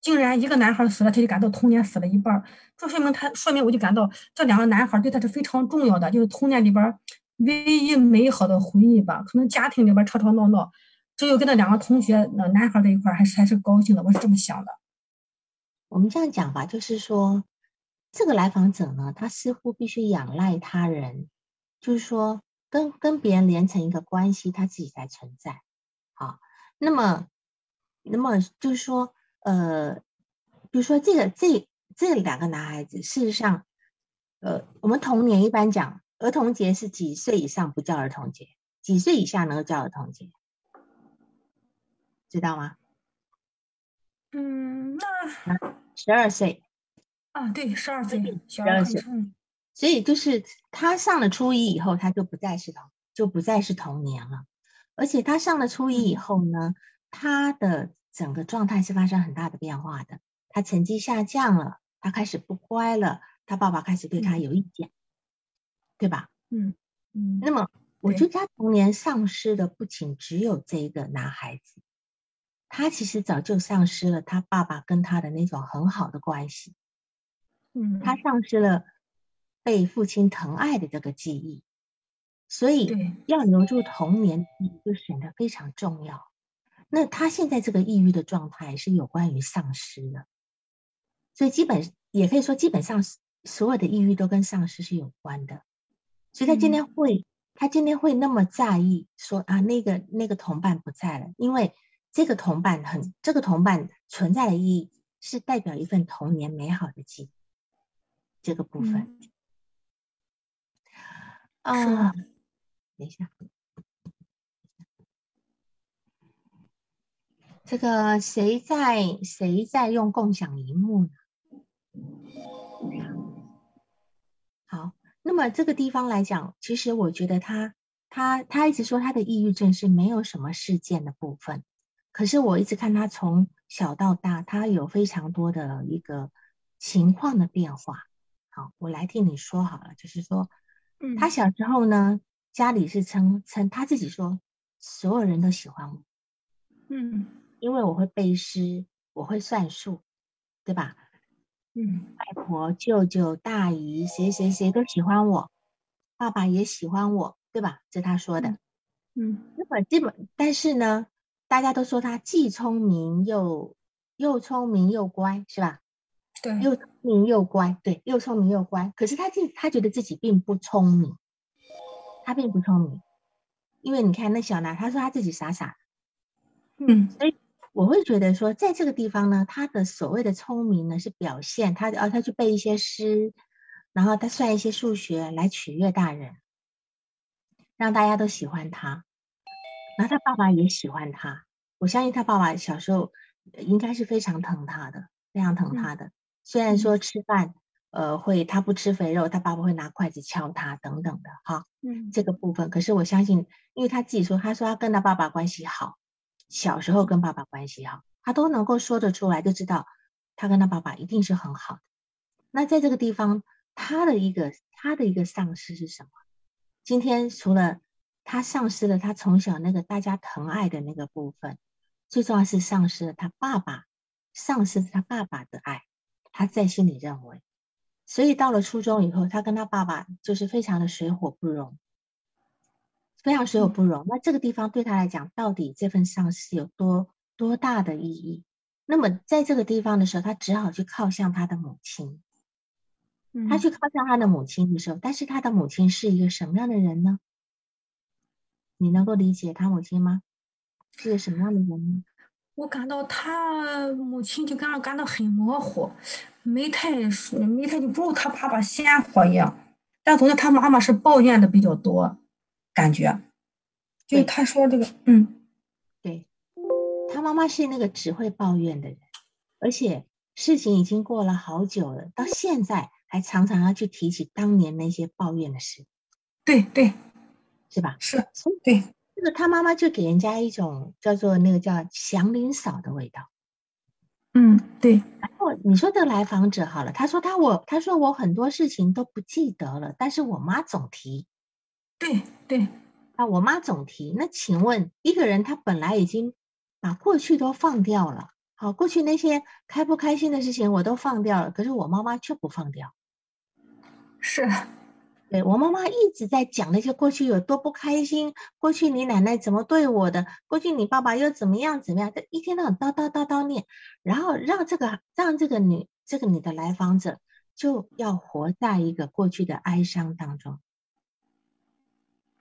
Speaker 2: 竟然一个男孩死了，他就感到童年死了一半儿这说明他说明我就感到这两个男孩对他是非常重要的，就是童年里边唯一美好的回忆吧。可能家庭里边吵吵闹闹，只有跟那两个同学那男孩在一块儿还是还是高兴的。我是这么想的。
Speaker 1: 我们这样讲吧，就是说。这个来访者呢，他似乎必须仰赖他人，就是说跟跟别人连成一个关系，他自己才存在。好，那么，那么就是说，呃，比如说这个这这两个男孩子，事实上，呃，我们童年一般讲儿童节是几岁以上不叫儿童节，几岁以下能够叫儿童节，知道吗？
Speaker 2: 嗯，
Speaker 1: 那十二岁。
Speaker 2: 啊，对，十二岁，十二岁，
Speaker 1: 所以就是他上了初一以后，他就不再是童，就不再是童年了。而且他上了初一以后呢，他的整个状态是发生很大的变化的。他成绩下降了，他开始不乖了，他爸爸开始对他有意见，对吧？
Speaker 2: 嗯嗯。
Speaker 1: 那么，我觉得他童年丧失的不仅只有这一个男孩子，他其实早就丧失了他爸爸跟他的那种很好的关系。
Speaker 2: 嗯，
Speaker 1: 他丧失了被父亲疼爱的这个记忆，所以要留住童年就显得非常重要。那他现在这个抑郁的状态是有关于丧失的，所以基本也可以说，基本上所有的抑郁都跟丧失是有关的。所以他今天会，他今天会那么在意说啊，那个那个同伴不在了，因为这个同伴很，这个同伴存在的意义是代表一份童年美好的记忆。这个部分啊，等一下，这个谁在谁在用共享荧幕呢？好，那么这个地方来讲，其实我觉得他他他一直说他的抑郁症是没有什么事件的部分，可是我一直看他从小到大，他有非常多的一个情况的变化。好，我来替你说好了，就是说，
Speaker 2: 嗯，
Speaker 1: 他小时候呢，家里是称称他自己说，所有人都喜欢我，
Speaker 2: 嗯，
Speaker 1: 因为我会背诗，我会算数，对吧？
Speaker 2: 嗯，
Speaker 1: 外婆、舅舅、大姨，谁谁谁都喜欢我，爸爸也喜欢我，对吧？这他说的，
Speaker 2: 嗯，
Speaker 1: 那么基本，但是呢，大家都说他既聪明又又聪明又乖，是吧？
Speaker 2: 对，
Speaker 1: 又聪明又乖，对，又聪明又乖。可是他自他觉得自己并不聪明，他并不聪明，因为你看那小男，他说他自己傻傻
Speaker 2: 的，嗯，
Speaker 1: 所以我会觉得说，在这个地方呢，他的所谓的聪明呢，是表现他啊，他去背一些诗，然后他算一些数学来取悦大人，让大家都喜欢他，然后他爸爸也喜欢他，我相信他爸爸小时候应该是非常疼他的，非常疼他的，虽然说吃饭。呃，会他不吃肥肉，他爸爸会拿筷子敲他等等的哈，嗯，这个部分。可是我相信，因为他自己说，他说他跟他爸爸关系好，小时候跟爸爸关系好，他都能够说得出来，就知道他跟他爸爸一定是很好的。那在这个地方，他的一个他的一个丧失是什么？今天除了他丧失了他从小那个大家疼爱的那个部分，最重要是丧失了他爸爸，丧失他爸爸的爱，他在心里认为。所以到了初中以后，他跟他爸爸就是非常的水火不容，非常水火不容。那这个地方对他来讲，到底这份丧失有多多大的意义？那么在这个地方的时候，他只好去靠向他的母亲。他去靠向他的母亲的时候，但是他的母亲是一个什么样的人呢？你能够理解他母亲吗？是个什么样的人呢？
Speaker 2: 我感到他母亲就感感到很模糊。没太没太就不如他爸爸鲜活一样，但总之他妈妈是抱怨的比较多，感觉，就他说这个，嗯，
Speaker 1: 对，他妈妈是那个只会抱怨的人，而且事情已经过了好久了，到现在还常常要去提起当年那些抱怨的事，
Speaker 2: 对对，
Speaker 1: 是吧？
Speaker 2: 是，对，
Speaker 1: 这个他妈妈就给人家一种叫做那个叫祥林嫂的味道。
Speaker 2: 嗯，对。
Speaker 1: 然后你说的来访者好了，他说他我他说我很多事情都不记得了，但是我妈总提。
Speaker 2: 对对，
Speaker 1: 啊，我妈总提。那请问一个人他本来已经把过去都放掉了，好，过去那些开不开心的事情我都放掉了，可是我妈妈却不放掉。
Speaker 2: 是。
Speaker 1: 对我妈妈一直在讲那些过去有多不开心，过去你奶奶怎么对我的，过去你爸爸又怎么样怎么样，一天到晚叨叨叨叨念，然后让这个让这个女这个你的来访者就要活在一个过去的哀伤当中，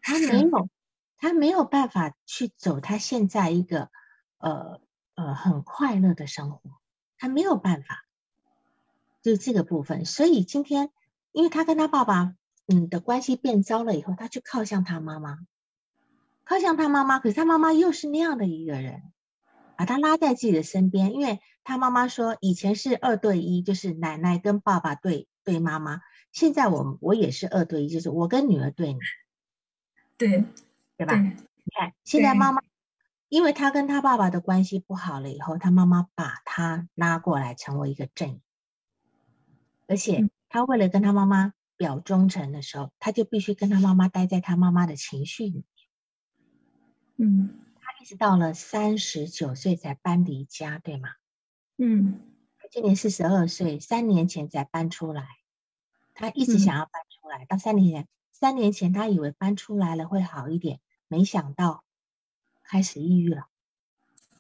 Speaker 1: 他没有他没有办法去走他现在一个呃呃很快乐的生活，他没有办法，就这个部分，所以今天因为他跟他爸爸。嗯的关系变糟了以后，他去靠向他妈妈，靠向他妈妈，可是他妈妈又是那样的一个人，把他拉在自己的身边，因为他妈妈说以前是二对一，就是奶奶跟爸爸对对妈妈，现在我我也是二对一，就是我跟女儿对你，
Speaker 2: 对
Speaker 1: 对吧？你看现在妈妈，因为他跟他爸爸的关系不好了以后，他妈妈把他拉过来成为一个正，而且他为了跟他妈妈。表忠诚的时候，他就必须跟他妈妈待在他妈妈的情绪里面。
Speaker 2: 嗯，
Speaker 1: 他一直到了三十九岁才搬离家，对吗？
Speaker 2: 嗯，
Speaker 1: 今年四十二岁，三年前才搬出来。他一直想要搬出来，到三年前，三年前他以为搬出来了会好一点，没想到开始抑郁了。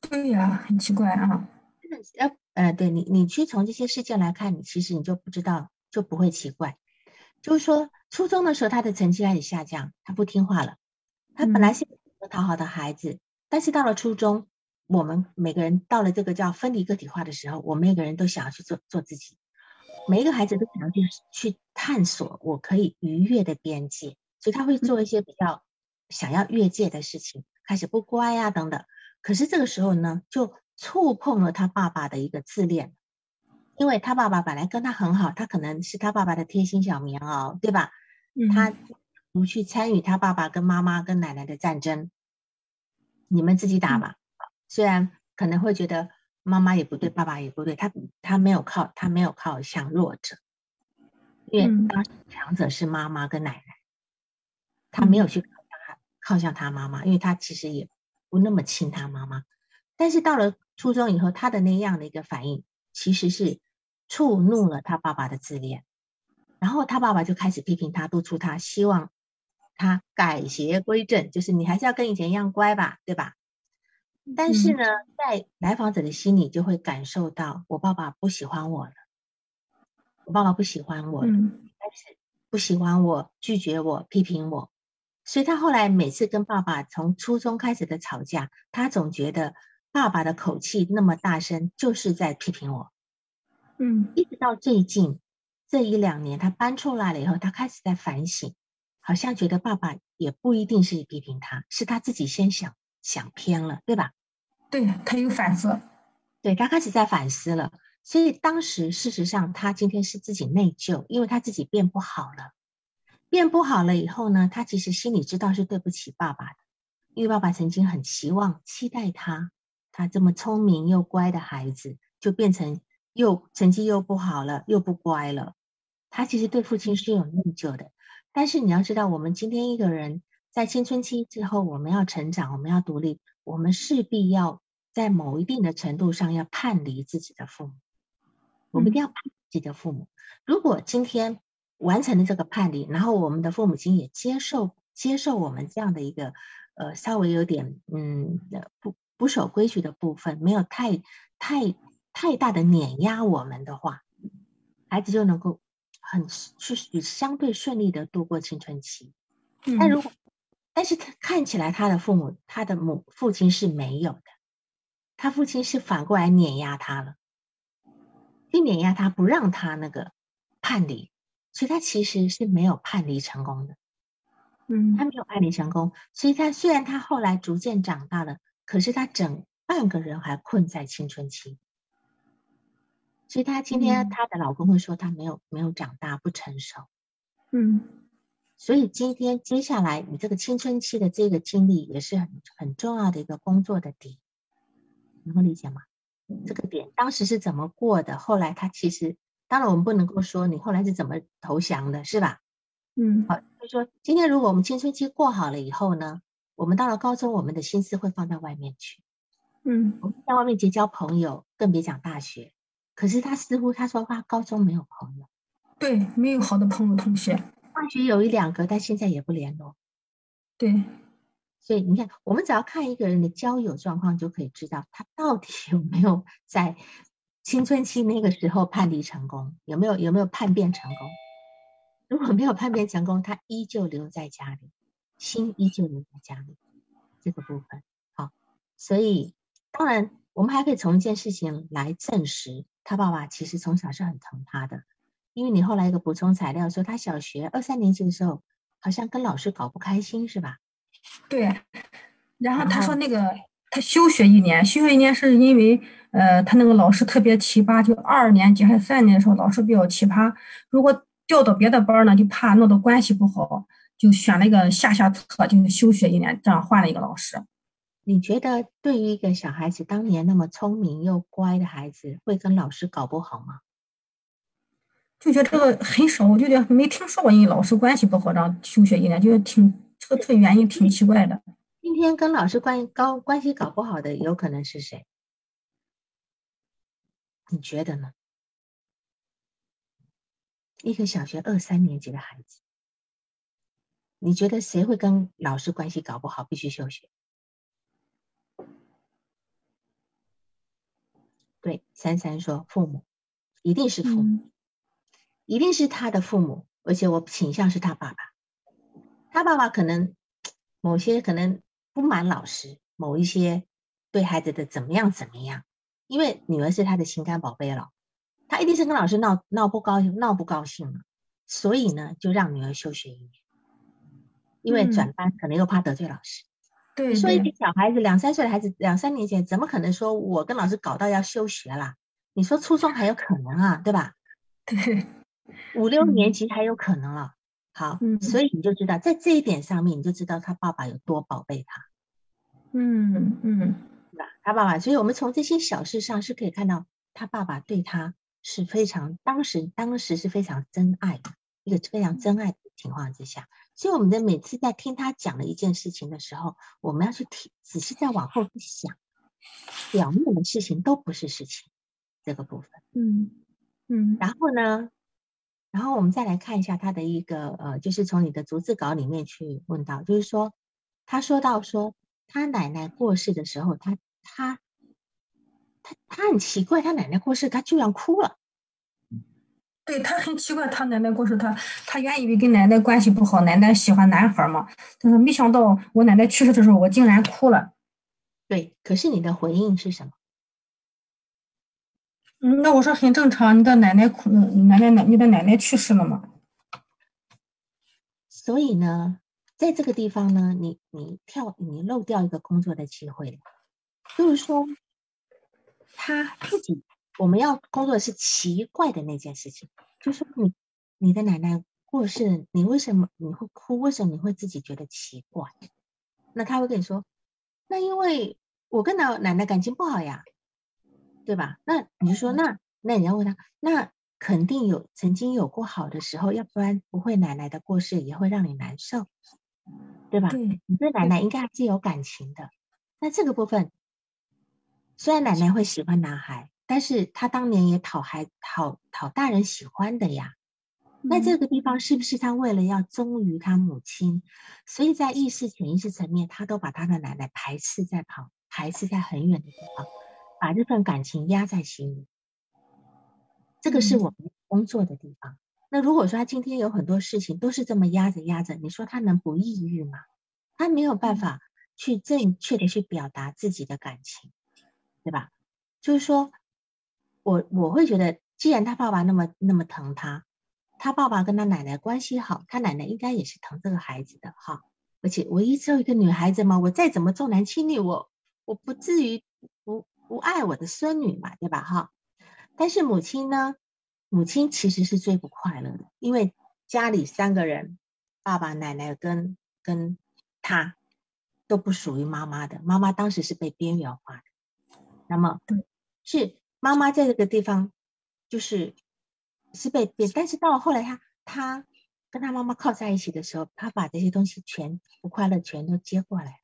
Speaker 2: 对呀，很奇怪啊。
Speaker 1: 呃呃，对你，你去从这些事件来看，你其实你就不知道，就不会奇怪。就是说，初中的时候他的成绩开始下降，他不听话了。他本来是个讨好的孩子，但是到了初中，我们每个人到了这个叫分离个体化的时候，我们每个人都想要去做做自己。每一个孩子都想要去去探索我可以逾越的边界，所以他会做一些比较想要越界的事情，开始不乖呀等等。可是这个时候呢，就触碰了他爸爸的一个自恋。因为他爸爸本来跟他很好，他可能是他爸爸的贴心小棉袄，对吧？他不去参与他爸爸跟妈妈跟奶奶的战争，你们自己打吧。虽然可能会觉得妈妈也不对，爸爸也不对，他他没有靠他没有靠向弱者，因为当时强者是妈妈跟奶奶，他没有去靠向他靠向他妈妈，因为他其实也不那么亲他妈妈。但是到了初中以后，他的那样的一个反应。其实是触怒了他爸爸的自恋，然后他爸爸就开始批评他，督促他，希望他改邪归正，就是你还是要跟以前一样乖吧，对吧？但是呢，在来访者的心里就会感受到，我爸爸不喜欢我了，我爸爸不喜欢我了，但是不喜欢我，拒绝我，批评我，所以他后来每次跟爸爸从初中开始的吵架，他总觉得爸爸的口气那么大声，就是在批评我。
Speaker 2: 嗯，
Speaker 1: 一直到最近这一两年，他搬出来了以后，他开始在反省，好像觉得爸爸也不一定是批评他，是他自己先想想偏了，对吧？
Speaker 2: 对他有反思，
Speaker 1: 对他开始在反思了。所以当时事实上，他今天是自己内疚，因为他自己变不好了。变不好了以后呢，他其实心里知道是对不起爸爸的，因为爸爸曾经很期望、期待他，他这么聪明又乖的孩子，就变成又成绩又不好了，又不乖了。他其实对父亲是有内疚的。但是你要知道，我们今天一个人在青春期之后，我们要成长，我们要独立，我们势必要在某一定的程度上要叛离自己的父母。我们一定要叛自己的父母。如果今天，完成了这个叛离，然后我们的父母亲也接受接受我们这样的一个呃稍微有点嗯不不守规矩的部分，没有太太太大的碾压我们的话，孩子就能够很去相对顺利的度过青春期。但如果但是他看起来他的父母他的母父亲是没有的，他父亲是反过来碾压他了，就碾压他不让他那个叛离。所以他其实是没有叛离成功的，
Speaker 2: 嗯，
Speaker 1: 他没有叛离成功。所以他虽然他后来逐渐长大了，可是他整半个人还困在青春期。所以他今天他的老公会说他没有没有长大，不成熟。
Speaker 2: 嗯，
Speaker 1: 所以今天接下来你这个青春期的这个经历也是很很重要的一个工作的点，能够理解吗？这个点当时是怎么过的？后来他其实。当然，我们不能够说你后来是怎么投降的，是吧？
Speaker 2: 嗯，
Speaker 1: 好，就说今天如果我们青春期过好了以后呢，我们到了高中，我们的心思会放在外面去，
Speaker 2: 嗯，
Speaker 1: 我们在外面结交朋友，更别讲大学。可是他似乎他说他高中没有朋友，
Speaker 2: 对，没有好的朋友同学，
Speaker 1: 大学有一两个，但现在也不联络。
Speaker 2: 对，
Speaker 1: 所以你看，我们只要看一个人的交友状况，就可以知道他到底有没有在。青春期那个时候叛离成功有没有有没有叛变成功？如果没有叛变成功，他依旧留在家里，心依旧留在家里。这个部分好，所以当然我们还可以从一件事情来证实，他爸爸其实从小是很疼他的。因为你后来一个补充材料说，他小学二三年级的时候好像跟老师搞不开心，是吧？
Speaker 2: 对，然后他说那个。他休学一年，休学一年是因为，呃，他那个老师特别奇葩，就二年级还是三年级的时候，老师比较奇葩。如果调到别的班呢，就怕弄得关系不好，就选了一个下下策，就是休学一年，这样换了一个老师。
Speaker 1: 你觉得对于一个小孩子，当年那么聪明又乖的孩子，会跟老师搞不好吗？
Speaker 2: 就觉得这个很少，我就觉得没听说过因为老师关系不好让休学一年，觉得挺这个这个原因挺奇怪的。
Speaker 1: 今天跟老师关系高关系搞不好的有可能是谁？你觉得呢？一个小学二三年级的孩子，你觉得谁会跟老师关系搞不好，必须休学？对，珊珊说父母一定是父母，一定是他的父母，而且我倾向是他爸爸，他爸爸可能某些可能。不满老师某一些对孩子的怎么样怎么样，因为女儿是他的心肝宝贝了，他一定是跟老师闹闹不高兴闹不高兴了，所以呢就让女儿休学一年，因为转班可能又怕得罪老师。
Speaker 2: 对，
Speaker 1: 说一个小孩子两三岁的孩子两三年前怎么可能说我跟老师搞到要休学啦？你说初中还有可能啊，对吧？
Speaker 2: 对，
Speaker 1: 五六年级还有可能了。好，所以你就知道，在这一点上面，你就知道他爸爸有多宝贝他。
Speaker 2: 嗯嗯，
Speaker 1: 是吧？他爸爸，所以我们从这些小事上是可以看到，他爸爸对他是非常当时当时是非常真爱的一个非常真爱的情况之下。所以我们在每次在听他讲了一件事情的时候，我们要去听仔细再往后去想，表面的事情都不是事情这个部分。
Speaker 2: 嗯嗯，
Speaker 1: 然后呢？然后我们再来看一下他的一个呃，就是从你的逐字稿里面去问到，就是说他说到说他奶奶过世的时候，他他他他很奇怪，他奶奶过世他居然哭了。
Speaker 2: 对他很奇怪，他奶奶过世，他他原以为跟奶奶关系不好，奶奶喜欢男孩嘛。他说没想到我奶奶去世的时候，我竟然哭了。
Speaker 1: 对，可是你的回应是什么？
Speaker 2: 那我说很正常，你的奶奶哭，奶奶奶，你的奶奶去世了嘛。
Speaker 1: 所以呢，在这个地方呢，你你跳，你漏掉一个工作的机会，就是说他自己。我们要工作的是奇怪的那件事情，就是你你的奶奶过世，你为什么你会哭？为什么你会自己觉得奇怪？那他会跟你说，那因为我跟老奶奶感情不好呀，对吧？那你就说，那那你要问他，那肯定有曾经有过好的时候，要不然不会奶奶的过世也会让你难受，对吧？对你对奶奶应该还是有感情的。那这个部分，虽然奶奶会喜欢男孩。但是他当年也讨孩讨讨大人喜欢的呀，那这个地方是不是他为了要忠于他母亲，所以在意识潜意识层面，他都把他的奶奶排斥在旁，排斥在很远的地方，把这份感情压在心里。这个是我们工作的地方。那如果说他今天有很多事情都是这么压着压着，你说他能不抑郁吗？他没有办法去正确的去表达自己的感情，对吧？就是说。我我会觉得，既然他爸爸那么那么疼他，他爸爸跟他奶奶关系好，他奶奶应该也是疼这个孩子的哈。而且我一只有一个女孩子嘛，我再怎么重男轻女，我我不至于不不爱我的孙女嘛，对吧哈？但是母亲呢，母亲其实是最不快乐的，因为家里三个人，爸爸、奶奶跟跟他都不属于妈妈的，妈妈当时是被边缘化的，那么是。妈妈在这个地方，就是是被变，但是到了后来，他他跟他妈妈靠在一起的时候，他把这些东西全不快乐全都接过来，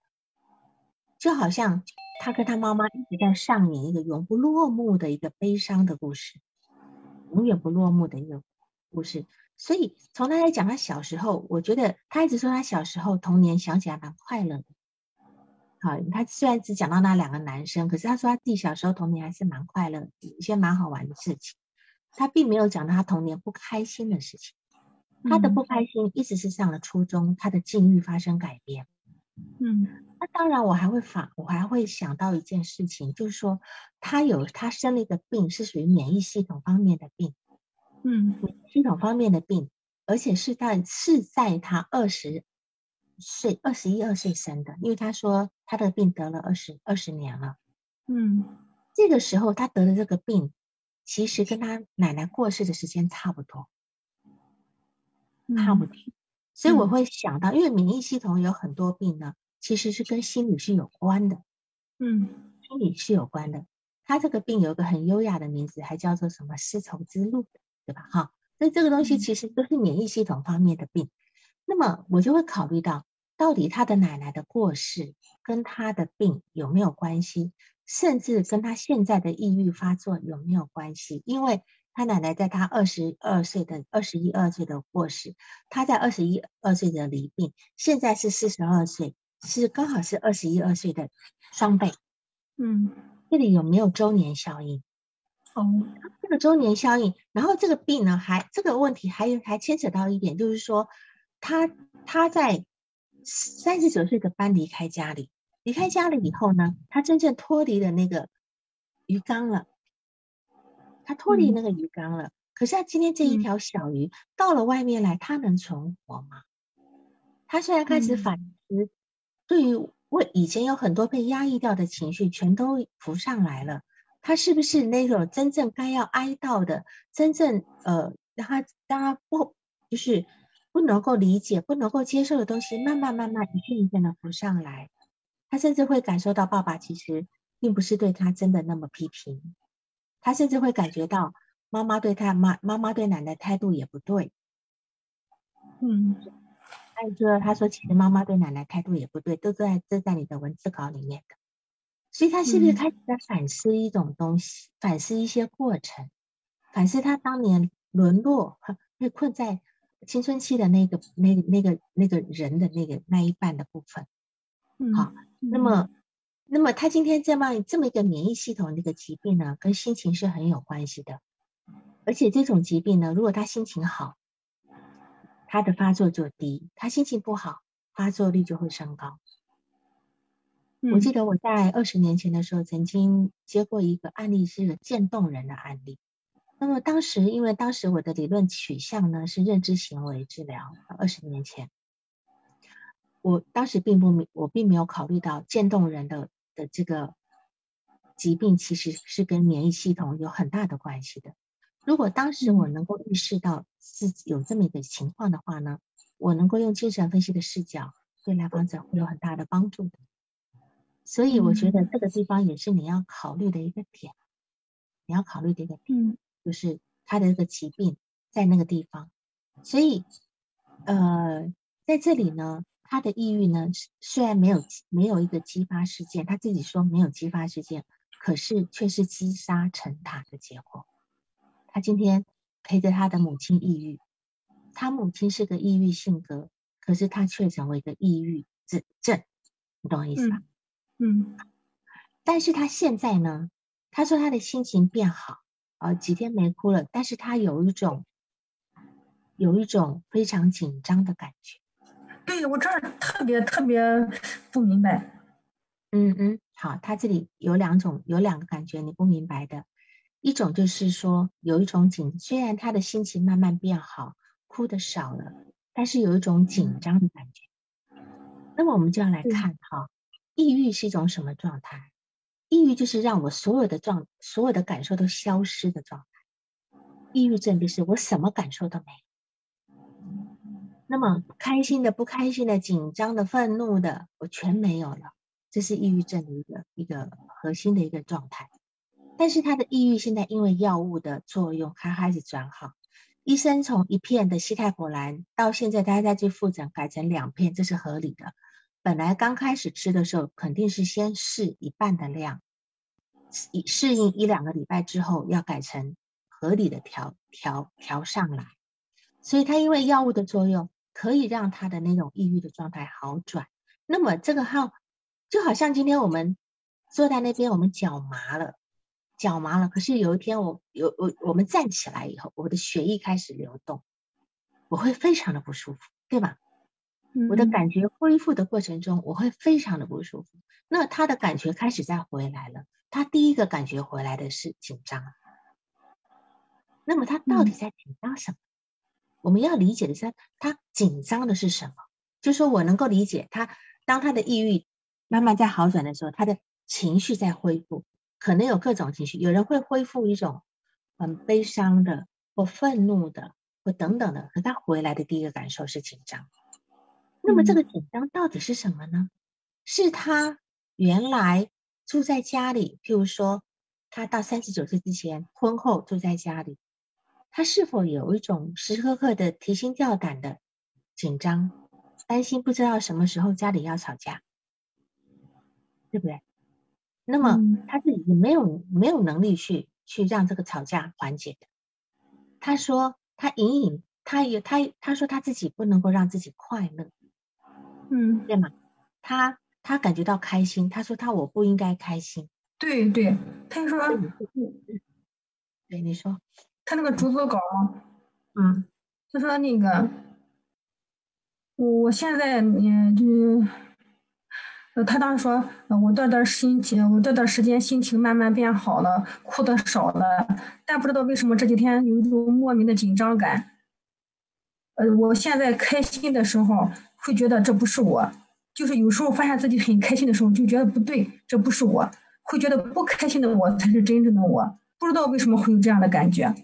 Speaker 1: 就好像他跟他妈妈一直在上演一个永不落幕的一个悲伤的故事，永远不落幕的一个故事。所以从他来讲，他小时候，我觉得他一直说他小时候童年想起来蛮快乐的。好，他虽然只讲到那两个男生，可是他说他自己小时候童年还是蛮快乐，一些蛮好玩的事情。他并没有讲到他童年不开心的事情。他的不开心一直是上了初中，他的境遇发生改变。
Speaker 2: 嗯，
Speaker 1: 那当然我还会反，我还会想到一件事情，就是说他有他生了一个病，是属于免疫系统方面的病。
Speaker 2: 嗯，
Speaker 1: 系统方面的病，而且是在是在他二十。岁二十一二岁生的，因为他说他的病得了二十二十年了。
Speaker 2: 嗯，
Speaker 1: 这个时候他得的这个病，其实跟他奶奶过世的时间差不多，差不多。所以我会想到，因为免疫系统有很多病呢，其实是跟心理是有关的。
Speaker 2: 嗯，
Speaker 1: 心理是有关的。他这个病有一个很优雅的名字，还叫做什么丝绸之路，对吧？哈，所以这个东西其实都是免疫系统方面的病。那么我就会考虑到。到底他的奶奶的过世跟他的病有没有关系？甚至跟他现在的抑郁发作有没有关系？因为他奶奶在他二十二岁的二十一二岁的过世，他在二十一二岁的离病，现在是四十二岁，是刚好是二十一二岁的双倍。
Speaker 2: 嗯，
Speaker 1: 这里有没有周年效应？
Speaker 2: 哦，
Speaker 1: 这个周年效应，然后这个病呢，还这个问题还有还牵扯到一点，就是说他他在。三十九岁的搬离开家里，离开家里以后呢，他真正脱离了那个鱼缸了。他脱离那个鱼缸了，可是他今天这一条小鱼到了外面来，他能存活吗？他虽然开始反思，对于我以前有很多被压抑掉的情绪，全都浮上来了。他是不是那种真正该要哀悼的，真正呃，让他让他不就是？不能够理解、不能够接受的东西，慢慢、慢慢、一件一件的浮上来。他甚至会感受到，爸爸其实并不是对他真的那么批评。他甚至会感觉到，妈妈对他妈、妈妈对奶奶态度也不对。
Speaker 2: 嗯，
Speaker 1: 艾哥他说，其实妈妈对奶奶态度也不对，都在这在你的文字稿里面的。所以，他是不是开始在反思一种东西，反思一些过程，反思他当年沦落、被困在。青春期的那个、那、那个、那个人的那个那一半的部分，好，那么，那么他今天这么这么一个免疫系统的一个疾病呢，跟心情是很有关系的，而且这种疾病呢，如果他心情好，他的发作就低；他心情不好，发作率就会升高。我记得我在二十年前的时候，曾经接过一个案例，是个渐冻人的案例。那么当时，因为当时我的理论取向呢是认知行为治疗，二十年前，我当时并不我并没有考虑到渐冻人的的这个疾病其实是跟免疫系统有很大的关系的。如果当时我能够意识到自己有这么一个情况的话呢，我能够用精神分析的视角对来访者会有很大的帮助的。所以我觉得这个地方也是你要考虑的一个点，你要考虑的一个点，就是他的这个疾病在那个地方。所以，呃，在这里呢，他的抑郁呢，虽然没有没有一个激发事件，他自己说没有激发事件，可是却是积沙成塔的结果。他今天陪着他的母亲抑郁，他母亲是个抑郁性格，可是他却成为一个抑郁症，你懂我意思吧？
Speaker 2: 嗯，
Speaker 1: 但是他现在呢？他说他的心情变好，啊，几天没哭了。但是他有一种，有一种非常紧张的感觉。
Speaker 2: 对我这儿特别特别不明白。
Speaker 1: 嗯嗯，好，他这里有两种，有两个感觉你不明白的。一种就是说有一种紧，虽然他的心情慢慢变好，哭的少了，但是有一种紧张的感觉。那么我们就要来看哈。抑郁是一种什么状态？抑郁就是让我所有的状、所有的感受都消失的状态。抑郁症就是我什么感受都没有。那么开心的、不开心的、紧张的、愤怒的，我全没有了。这是抑郁症的一个一个核心的一个状态。但是他的抑郁现在因为药物的作用，他开始转好。医生从一片的西泰普兰到现在他再去复诊改成两片，这是合理的。本来刚开始吃的时候，肯定是先试一半的量，适适应一两个礼拜之后，要改成合理的调调调上来。所以他因为药物的作用，可以让他的那种抑郁的状态好转。那么这个号就好像今天我们坐在那边，我们脚麻了，脚麻了。可是有一天我有我我们站起来以后，我的血液开始流动，我会非常的不舒服，对吧？我的感觉恢复的过程中，我会非常的不舒服。那他的感觉开始再回来了。他第一个感觉回来的是紧张。那么他到底在紧张什么？我们要理解的是，他紧张的是什么？就说我能够理解他，当他的抑郁慢慢在好转的时候，他的情绪在恢复，可能有各种情绪。有人会恢复一种很悲伤的，或愤怒的，或等等的。可他回来的第一个感受是紧张。那么这个紧张到底是什么呢？是他原来住在家里，譬如说他到三十九岁之前，婚后住在家里，他是否有一种时时刻刻的提心吊胆的紧张，担心不知道什么时候家里要吵架，对不对？那么他自己没有没有能力去去让这个吵架缓解的。他说他隐隐他也他他说他自己不能够让自己快乐。
Speaker 2: 嗯，
Speaker 1: 对吗？他他感觉到开心，他说他我不应该开心。
Speaker 2: 对对，他就说，
Speaker 1: 对你说，
Speaker 2: 他那个逐字稿，
Speaker 1: 嗯，
Speaker 2: 他说那个，我现在嗯就，呃，他当时说，我这段心情，我这段时间心情慢慢变好了，哭的少了，但不知道为什么这几天有一种莫名的紧张感。呃，我现在开心的时候。会觉得这不是我，就是有时候发现自己很开心的时候，就觉得不对，这不是我，会觉得不开心的我才是真正的我，不知道为什么会有这样的感觉。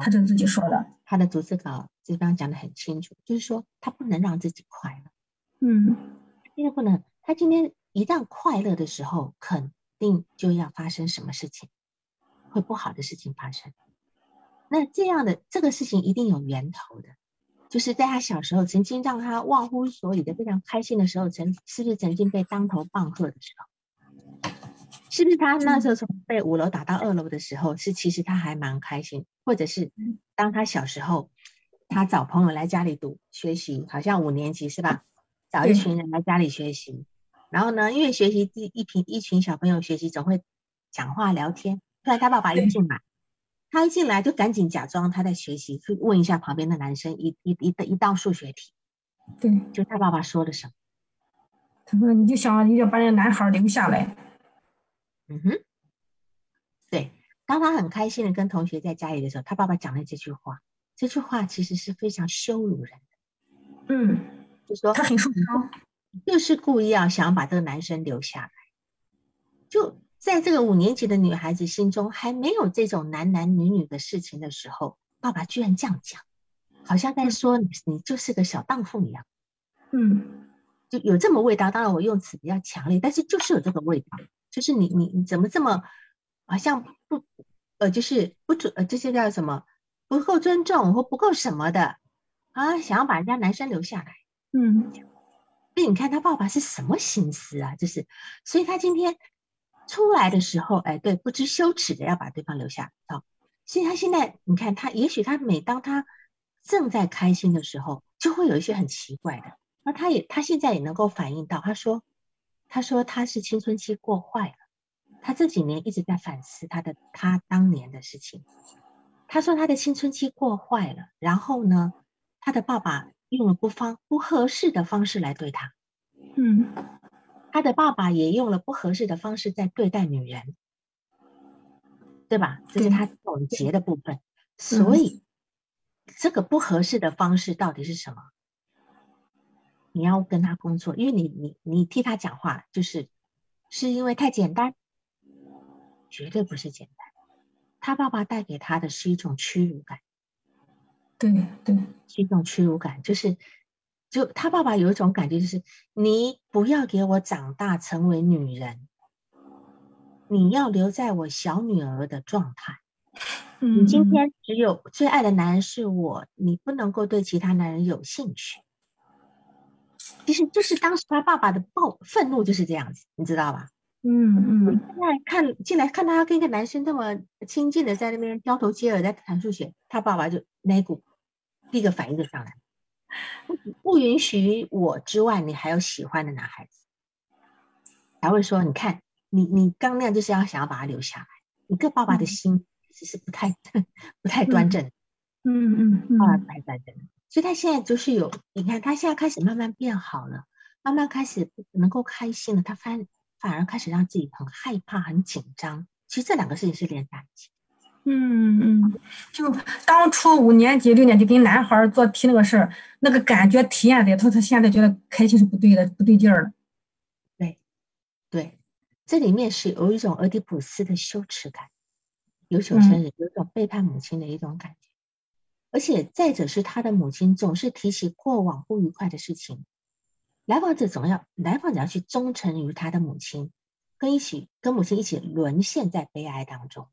Speaker 2: 他这自己说的，
Speaker 1: 他的逐字稿这方讲的很清楚，就是说他不能让自己快乐，
Speaker 2: 嗯，
Speaker 1: 因为不能，他今天一旦快乐的时候，肯定就要发生什么事情，会不好的事情发生。那这样的这个事情一定有源头的。就是在他小时候，曾经让他忘乎所以的非常开心的时候，曾是不是曾经被当头棒喝的时候？是不是他那时候从被五楼打到二楼的时候，是其实他还蛮开心？或者是当他小时候，他找朋友来家里读学习，好像五年级是吧？找一群人来家里学习，然后呢，因为学习一一群一群小朋友学习总会讲话聊天，突然他爸爸一进来，他一进来就赶紧假装他在学习，去问一下旁边的男生一一一一道数学题。
Speaker 2: 对，
Speaker 1: 就他爸爸说了什么？
Speaker 2: 他说：“你就想要把那个男孩留下来。”
Speaker 1: 嗯哼，对。当他很开心的跟同学在家里的时候，他爸爸讲了这句话。这句话其实是非常羞辱人的。
Speaker 2: 嗯，
Speaker 1: 就说
Speaker 2: 他很受伤，
Speaker 1: 就是故意要想要把这个男生留下来。就在这个五年级的女孩子心中还没有这种男男女女的事情的时候，爸爸居然这样讲，好像在说你你就是个小荡妇一样。
Speaker 2: 嗯，
Speaker 1: 就有这么味道。当然我用词比较强烈，但是就是有这个味道。就是你你你怎么这么好像不呃就是不准呃这些叫什么不够尊重或不够什么的啊？想要把人家男生留下来。
Speaker 2: 嗯，
Speaker 1: 所以你看他爸爸是什么心思啊？就是所以他今天。出来的时候，哎，对，不知羞耻的要把对方留下。好，所以他现在，你看他，也许他每当他正在开心的时候，就会有一些很奇怪的。那他也，他现在也能够反映到，他说，他说他是青春期过坏了，他这几年一直在反思他的他当年的事情。他说他的青春期过坏了，然后呢，他的爸爸用了不方不合适的方式来对他。
Speaker 2: 嗯。
Speaker 1: 他的爸爸也用了不合适的方式在对待女人，对吧？这是他总结的部分。所以，这个不合适的方式到底是什么？你要跟他工作，因为你你你替他讲话，就是是因为太简单，绝对不是简单。他爸爸带给他的是一种屈辱感，
Speaker 2: 对对，
Speaker 1: 是一种屈辱感，就是。就他爸爸有一种感觉，就是你不要给我长大成为女人，你要留在我小女儿的状态。你今天只有最爱的男人是我，你不能够对其他男人有兴趣。其实就是当时他爸爸的暴愤怒就是这样子，你知道吧？
Speaker 2: 嗯嗯。
Speaker 1: 现在看进来看他跟一个男生这么亲近的在那边交头接耳在谈数学，他爸爸就那股第一个反应就上来。不不允许我之外，你还有喜欢的男孩子，才会说，你看你你刚那样就是要想要把他留下来，一个爸爸的心其实是不太 不太端正，
Speaker 2: 嗯嗯，
Speaker 1: 爸爸不太端正，所以他现在就是有，你看他现在开始慢慢变好了，慢慢开始能够开心了，他反反而开始让自己很害怕、很紧张，其实这两个事情是连在一起。
Speaker 2: 嗯嗯，就当初五年级、六年级跟男孩做题那个事儿，那个感觉体验里头，他现在觉得开心是不对的，不对劲儿了。
Speaker 1: 对，对，这里面是有一种俄狄浦斯的羞耻感，有首生人，有一种背叛母亲的一种感觉。而且再者是他的母亲总是提起过往不愉快的事情，来访者总要来访者要去忠诚于他的母亲，跟一起跟母亲一起沦陷在悲哀当中。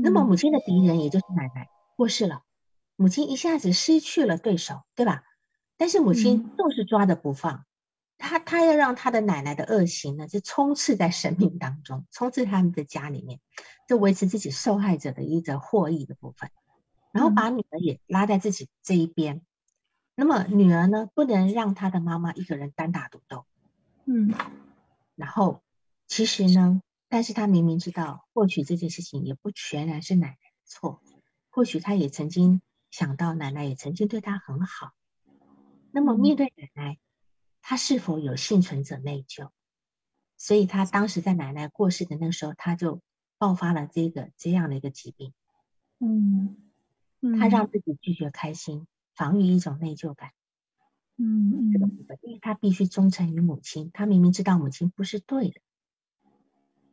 Speaker 1: 那么母亲的敌人也就是奶奶过世了，母亲一下子失去了对手，对吧？但是母亲就是抓着不放，她她要让她的奶奶的恶行呢，就充斥在生命当中，充斥他们的家里面，就维持自己受害者的一则获益的部分，然后把女儿也拉在自己这一边。那么女儿呢，不能让她的妈妈一个人单打独斗，
Speaker 2: 嗯，
Speaker 1: 然后其实呢。但是他明明知道，或许这件事情也不全然是奶奶的错，或许他也曾经想到奶奶也曾经对他很好。那么面对奶奶，他是否有幸存者内疚？所以他当时在奶奶过世的那时候，他就爆发了这个这样的一个疾病。
Speaker 2: 嗯，
Speaker 1: 他让自己拒绝开心，防御一种内疚感。
Speaker 2: 嗯，
Speaker 1: 这个部分，因为他必须忠诚于母亲，他明明知道母亲不是对的。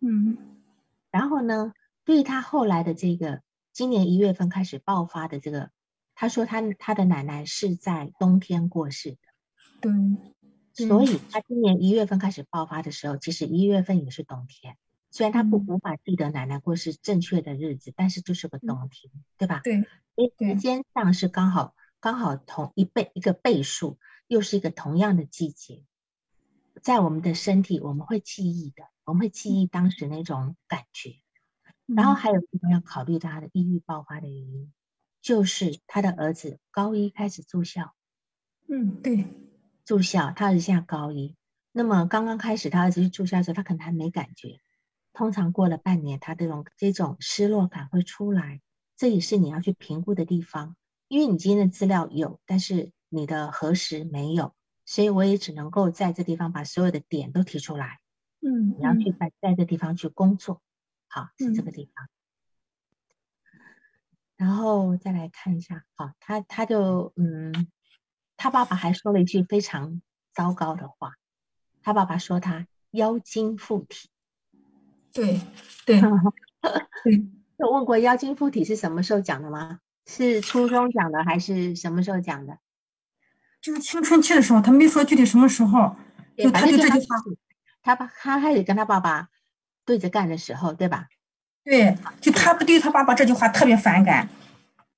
Speaker 2: 嗯，
Speaker 1: 然后呢？对于他后来的这个今年一月份开始爆发的这个，他说他他的奶奶是在冬天过世的，
Speaker 2: 对，
Speaker 1: 所以他今年一月份开始爆发的时候，其实一月份也是冬天。虽然他不无法记得奶奶过世正确的日子，但是就是个冬天，对吧？
Speaker 2: 对，因为
Speaker 1: 时间上是刚好刚好同一倍一个倍数，又是一个同样的季节，在我们的身体我们会记忆的。我们会记忆当时那种感觉，然后还有地方要考虑到他的抑郁爆发的原因，就是他的儿子高一开始住校。
Speaker 2: 嗯，对，
Speaker 1: 住校，他儿子现在高一。那么刚刚开始他儿子去住校的时候，他可能还没感觉。通常过了半年，他这种这种失落感会出来，这也是你要去评估的地方，因为你今天的资料有，但是你的核实没有，所以我也只能够在这地方把所有的点都提出来。
Speaker 2: 嗯，
Speaker 1: 你要去在在这地方去工作，好，是这个地方。然后再来看一下，好，他他就嗯，他爸爸还说了一句非常糟糕的话，他爸爸说他妖精附体。
Speaker 2: 对对 对。
Speaker 1: 有问过妖精附体是什么时候讲的吗？是初中讲的还是什么时候讲的？
Speaker 2: 就是青春期的时候，他没说具体什么时候。就他就这句话，
Speaker 1: 他爸他开始跟他爸爸对着干的时候，对吧？
Speaker 2: 对，就他不对他爸爸这句话特别反感。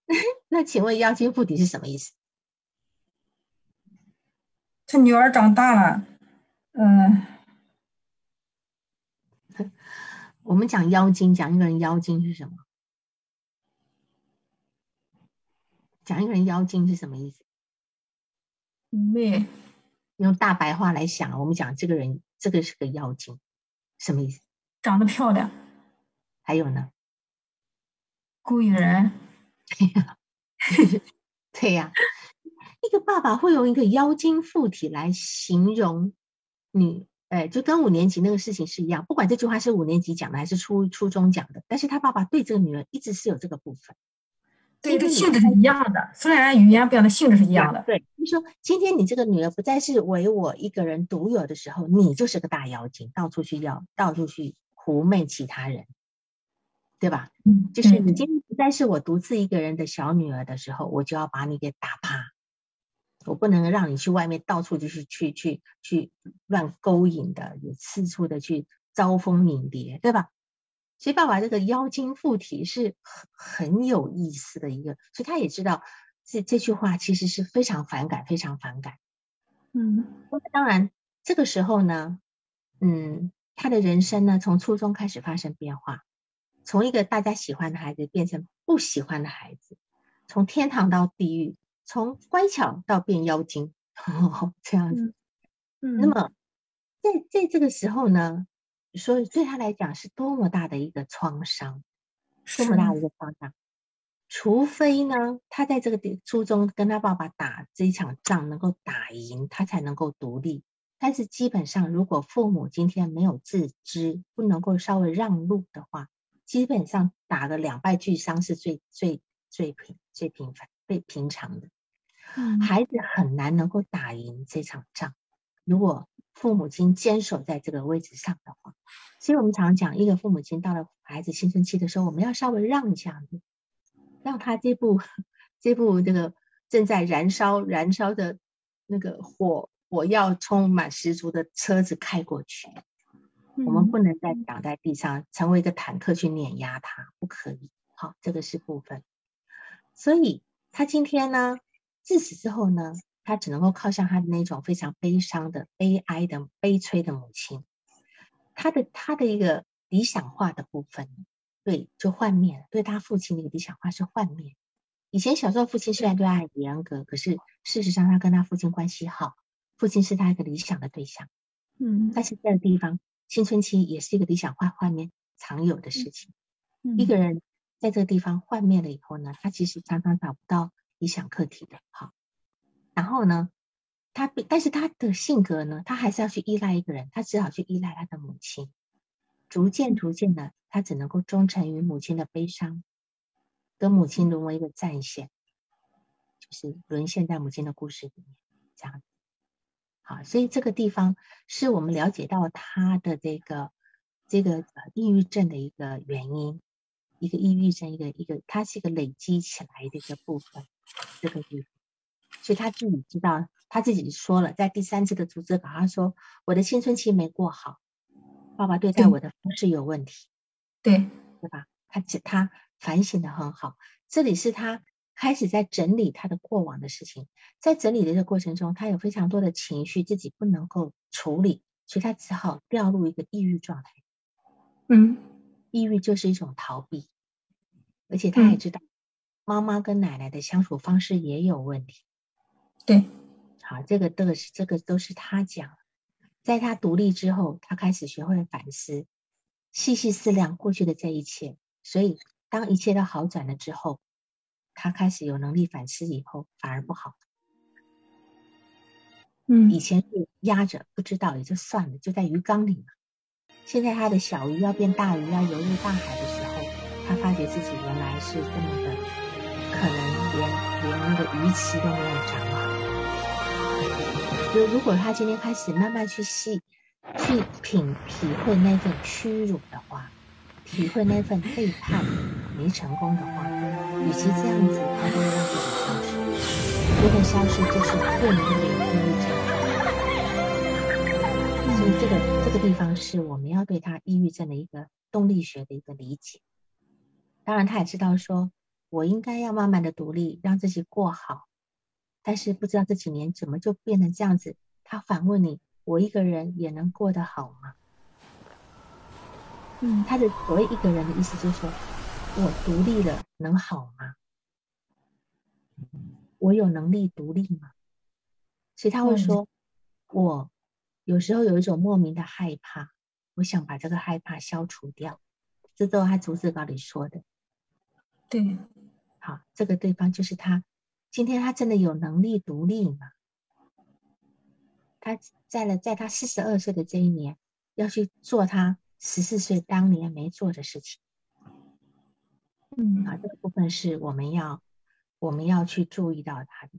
Speaker 1: 那请问妖精附体是什么意思？
Speaker 2: 他女儿长大了，嗯。
Speaker 1: 我们讲妖精，讲一个人妖精是什么？讲一个人妖精是什么意思？
Speaker 2: 没
Speaker 1: 用大白话来想，我们讲这个人，这个是个妖精，什么意思？
Speaker 2: 长得漂亮。
Speaker 1: 还有呢？
Speaker 2: 故意人。
Speaker 1: 对呀，对呀。一个爸爸会用一个妖精附体来形容你。哎，就跟五年级那个事情是一样，不管这句话是五年级讲的还是初初中讲的，但是他爸爸对这个女儿一直是有这个部分，
Speaker 2: 对，这性质是一样的，虽然语言不一样的性质是一样的。
Speaker 1: 对，就说今天你这个女儿不再是唯我一个人独有的时候，你就是个大妖精，到处去要，到处去狐媚其他人，对吧？
Speaker 2: 嗯，
Speaker 1: 就是你今天不再是我独自一个人的小女儿的时候，我就要把你给打趴。我不能让你去外面到处就是去去去乱勾引的，有四处的去招蜂引蝶，对吧？所以爸爸这个妖精附体是很很有意思的一个，所以他也知道这这句话其实是非常反感，非常反感。
Speaker 2: 嗯，
Speaker 1: 当然这个时候呢，嗯，他的人生呢从初中开始发生变化，从一个大家喜欢的孩子变成不喜欢的孩子，从天堂到地狱。从乖巧到变妖精，这样子。
Speaker 2: 嗯，
Speaker 1: 那么在在这个时候呢，所以对他来讲是多么大的一个创伤，多么大的一个创伤。除非呢，他在这个地初中跟他爸爸打这一场仗能够打赢，他才能够独立。但是基本上，如果父母今天没有自知，不能够稍微让路的话，基本上打的两败俱伤是最最最平最平凡最平常的。孩子很难能够打赢这场仗，如果父母亲坚守在这个位置上的话，所以我们常讲，一个父母亲到了孩子青春期的时候，我们要稍微让一下，让他这部这部这个正在燃烧燃烧的那个火火药充满十足的车子开过去，我们不能再挡在地上，成为一个坦克去碾压他，不可以。好，这个是部分。所以他今天呢？自此之后呢，他只能够靠向他的那种非常悲伤的、悲哀的、悲催的母亲。他的他的一个理想化的部分，对，就幻灭了。对他父亲的一个理想化是幻灭。以前小时候，父亲虽然对他很严格，可是事实上他跟他父亲关系好，父亲是他一个理想的对象。
Speaker 2: 嗯，
Speaker 1: 但是这个地方，青春期也是一个理想化幻灭常有的事情。一个人在这个地方幻灭了以后呢，他其实常常找不到。理想课题的，好，然后呢，他但是他的性格呢，他还是要去依赖一个人，他只好去依赖他的母亲，逐渐逐渐的，他只能够忠诚于母亲的悲伤，跟母亲沦为一个战线，就是沦陷在母亲的故事里面，这样子，好，所以这个地方是我们了解到他的这个这个抑郁症的一个原因，一个抑郁症，一个一个，它是一个累积起来的一个部分。这个地方，所以他自己知道，他自己说了，在第三次的组织稿，他说我的青春期没过好，爸爸对待我的方式有问题，
Speaker 2: 对
Speaker 1: 对吧？他他反省的很好，这里是他开始在整理他的过往的事情，在整理的这个过程中，他有非常多的情绪自己不能够处理，所以他只好掉入一个抑郁状态。
Speaker 2: 嗯，
Speaker 1: 抑郁就是一种逃避，而且他还知道。妈妈跟奶奶的相处方式也有问题，
Speaker 2: 对，
Speaker 1: 好，这个这个是这个都是他讲，在他独立之后，他开始学会反思，细细思量过去的这一切，所以当一切都好转了之后，他开始有能力反思以后，反而不好。
Speaker 2: 嗯，
Speaker 1: 以前是压着不知道也就算了，就在鱼缸里嘛。现在他的小鱼要变大鱼，要游入大海的时候，他发觉自己原来是这么的，可能连连那个鱼鳍都没有长好。就如果他今天开始慢慢去细去品体会那份屈辱的话，体会那份背叛没成功的话，与其这样子，他不如让自己消失。如果消失，就是不能有抑郁症。所以这个这个地方是我们要对他抑郁症的一个动力学的一个理解。当然，他也知道说，我应该要慢慢的独立，让自己过好。但是不知道这几年怎么就变成这样子？他反问你：我一个人也能过得好吗？嗯，他的所谓一个人的意思就是说，我独立了能好吗？我有能力独立吗？所以他会说，我有时候有一种莫名的害怕，我想把这个害怕消除掉。这都是他逐字稿里说的。
Speaker 2: 对，
Speaker 1: 好，这个对方就是他。今天他真的有能力独立吗？他在了，在他四十二岁的这一年，要去做他十四岁当年没做的事情。
Speaker 2: 嗯，
Speaker 1: 啊，这个部分是我们要我们要去注意到他的。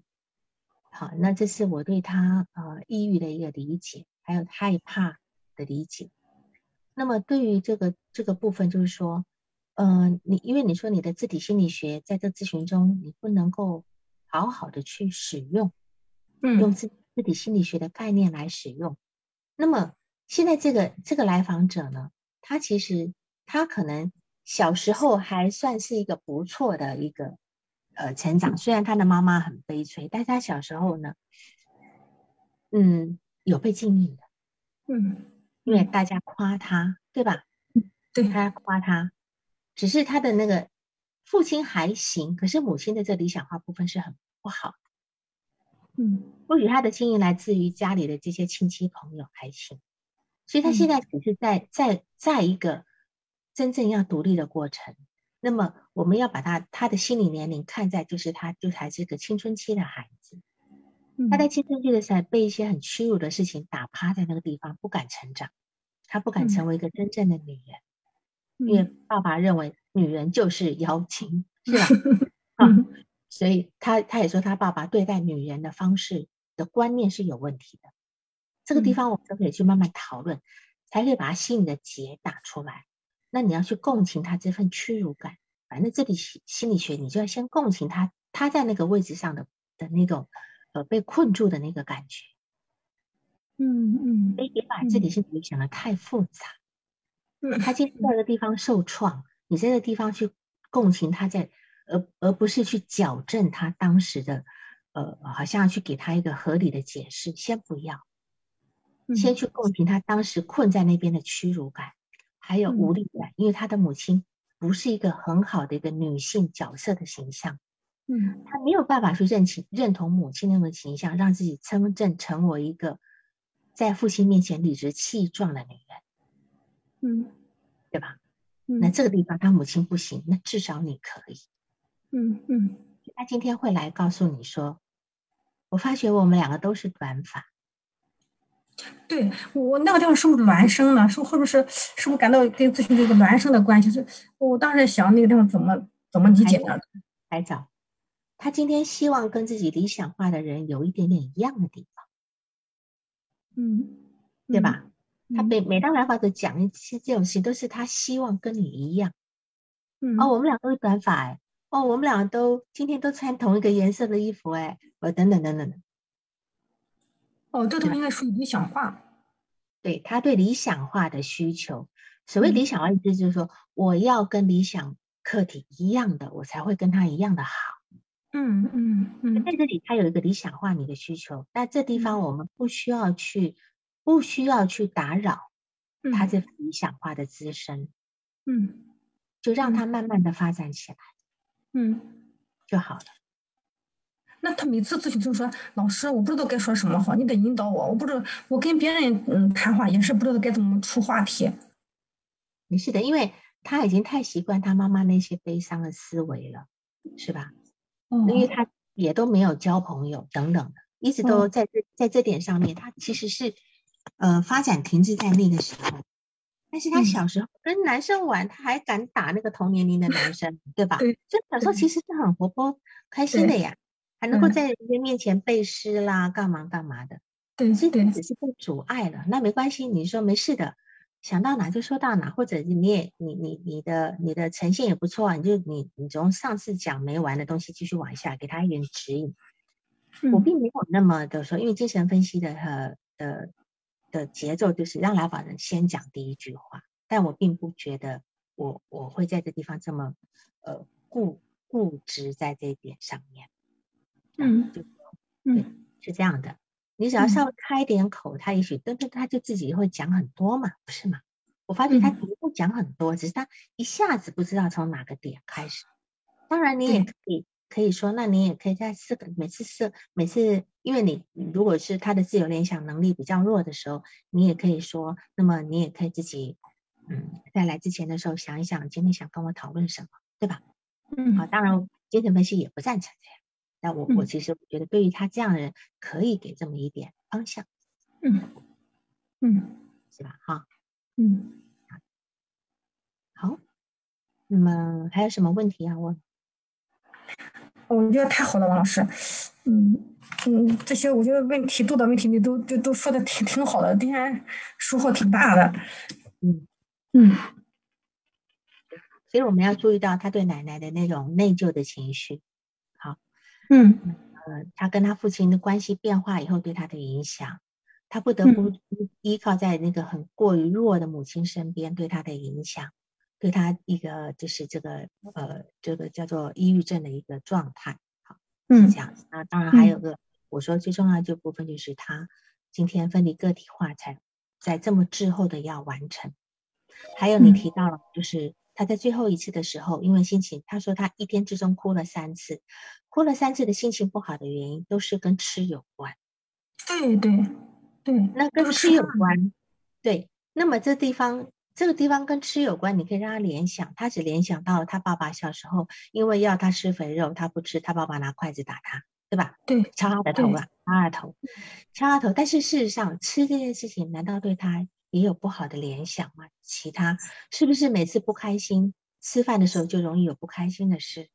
Speaker 1: 好，那这是我对他呃抑郁的一个理解，还有害怕的理解。那么对于这个这个部分，就是说，呃，你因为你说你的自体心理学在这咨询中，你不能够。好好的去使用，
Speaker 2: 嗯，
Speaker 1: 用自自体心理学的概念来使用。那么现在这个这个来访者呢，他其实他可能小时候还算是一个不错的一个呃成长，虽然他的妈妈很悲催，但是他小时候呢，嗯，有被敬意的，
Speaker 2: 嗯，
Speaker 1: 因为大家夸他，对吧？
Speaker 2: 对，
Speaker 1: 他夸他，只是他的那个。父亲还行，可是母亲的这理想化部分是很不好的。
Speaker 2: 嗯，
Speaker 1: 或许他的经营来自于家里的这些亲戚朋友还行，所以他现在只是在在在一个真正要独立的过程。那么我们要把他他的心理年龄看在就是他就还是个青春期的孩子，他在青春期的时候被一些很屈辱的事情打趴在那个地方，不敢成长，他不敢成为一个真正的女人。因为爸爸认为女人就是妖精，是吧？啊，所以他他也说他爸爸对待女人的方式的观念是有问题的。这个地方我们都可以去慢慢讨论，才可以把他心里的结打出来。那你要去共情他这份屈辱感，反正这里心心理学你就要先共情他他在那个位置上的的那种呃被困住的那个感觉。
Speaker 2: 嗯嗯，
Speaker 1: 所以别把自己心里想的太复杂。
Speaker 2: 嗯，
Speaker 1: 他今天在一个地方受创，你在这个地方去共情他在，而而不是去矫正他当时的，呃，好像去给他一个合理的解释，先不要，先去共情他当时困在那边的屈辱感，还有无力感，因为他的母亲不是一个很好的一个女性角色的形象，
Speaker 2: 嗯，
Speaker 1: 他没有办法去认清认同母亲那种形象，让自己真正成为一个在父亲面前理直气壮的女人。
Speaker 2: 嗯，
Speaker 1: 对吧？那这个地方他母亲不行，那至少你可以。
Speaker 2: 嗯嗯，
Speaker 1: 他今天会来告诉你说，我发觉我们两个都是短发。
Speaker 2: 对我那个地方是不是孪生呢？是会不会是是不是感到跟咨询这个孪生的关系？是我当时想那个地方怎么怎么理解呢？
Speaker 1: 还早他今天希望跟自己理想化的人有一点点一样的地方。
Speaker 2: 嗯，
Speaker 1: 对吧？他每每当来访者讲一些这种事情，都是他希望跟你一样。
Speaker 2: 嗯，
Speaker 1: 哦，我们俩都是短发哎，哦，我们两个都今天都穿同一个颜色的衣服哎，哦，等等等等的。
Speaker 2: 哦，这都应该属于理想化。
Speaker 1: 对他对理想化的需求，所谓理想化意思就是说，我要跟理想客体一样的，我才会跟他一样的好。
Speaker 2: 嗯嗯嗯，
Speaker 1: 在这里他有一个理想化你的需求，那这地方我们不需要去。不需要去打扰他这理想化的滋生，
Speaker 2: 嗯，
Speaker 1: 就让他慢慢的发展起来，
Speaker 2: 嗯，
Speaker 1: 就好了。
Speaker 2: 那他每次咨询就说：“老师，我不知道该说什么好，你得引导我。我不知道，我跟别人嗯谈话也是不知道该怎么出话题。”
Speaker 1: 没事的，因为他已经太习惯他妈妈那些悲伤的思维了，是吧？
Speaker 2: 嗯，
Speaker 1: 因为他也都没有交朋友等等的，一直都在这在这点上面，他其实是呃发展停滞在那个时候。但是他小时候跟男生玩，他还敢打那个同年龄的男生，对吧？
Speaker 2: 对，
Speaker 1: 就小时候其实是很活泼开心的呀，还能够在人家面前背诗啦，干嘛干嘛的。
Speaker 2: 对，
Speaker 1: 所以
Speaker 2: 对，
Speaker 1: 只是被阻碍了，那没关系，你说没事的，想到哪就说到哪，或者你也你你你的你的呈现也不错啊，你就你你从上次讲没完的东西继续往下，给他一点指引。我并没有那么的说，因为精神分析的和呃的的节奏就是让来访人先讲第一句话，但我并不觉得我我会在这地方这么呃固固执在这一点上面。
Speaker 2: 嗯，
Speaker 1: 就对，是这样的。你只要稍微开点口，他也许噔噔，他就自己会讲很多嘛，不是吗？我发觉他不会讲很多，只是他一下子不知道从哪个点开始。当然，你也可以可以说，那你也可以在四个每次四每次，因为你如果是他的自由联想能力比较弱的时候，你也可以说，那么你也可以自己嗯，在来之前的时候想一想，今天想跟我讨论什么，对吧？
Speaker 2: 嗯，
Speaker 1: 好，当然精神分析也不赞成这样。那我我其实觉得，对于他这样的人，可以给这么一点方向，
Speaker 2: 嗯嗯，
Speaker 1: 是吧？哈，
Speaker 2: 嗯，
Speaker 1: 好，那么还有什么问题要问？
Speaker 2: 我觉得太好了，王老师，嗯嗯，这些我觉得问题多的问题你都都都说的挺挺好的，今天收获挺大的，
Speaker 1: 嗯。
Speaker 2: 嗯，
Speaker 1: 所以我们要注意到他对奶奶的那种内疚的情绪。
Speaker 2: 好嗯，
Speaker 1: 呃，他跟他父亲的关系变化以后对他的影响，他不得不依靠在那个很过于弱的母亲身边对他的影响，对他一个就是这个呃这个叫做抑郁症的一个状态，好，是这样。那当然还有个我说最重要的部分就是他今天分离个体化才在这么滞后的要完成，还有你提到了就是。他在最后一次的时候，因为心情，他说他一天之中哭了三次，哭了三次的心情不好的原因都是跟吃有关。
Speaker 2: 对对对，
Speaker 1: 那跟吃有关。对，那么这地方这个地方跟吃有关，你可以让他联想，他只联想到了他爸爸小时候因为要他吃肥肉，他不吃，他爸爸拿筷子打他，对吧？
Speaker 2: 对，
Speaker 1: 敲他的头啊，敲他头，敲他头。但是事实上，吃这件事情难道对他？也有不好的联想吗？其他是不是每次不开心吃饭的时候就容易有不开心的事？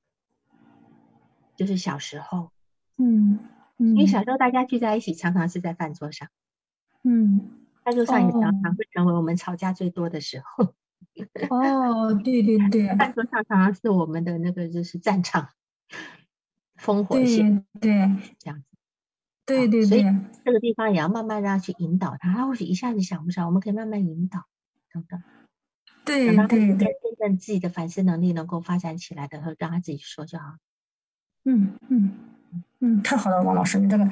Speaker 1: 就是小时候，
Speaker 2: 嗯，因
Speaker 1: 为小时候大家聚在一起，常常是在饭桌上，
Speaker 2: 嗯，
Speaker 1: 饭桌上也常常会成为我们吵架最多的时候。
Speaker 2: 哦，对对对，
Speaker 1: 饭桌上常常是我们的那个就是战场，烽火
Speaker 2: 线，对，
Speaker 1: 这样子。
Speaker 2: 对对对，
Speaker 1: 所以这个地方也要慢慢让他去引导他，他或许一下子想不上，我们可以慢慢引导，等等。
Speaker 2: 对对对，
Speaker 1: 真正自己的反思能力能够发展起来的时候，让他自己说就好。
Speaker 2: 嗯嗯嗯，太好了，王老师，你这个，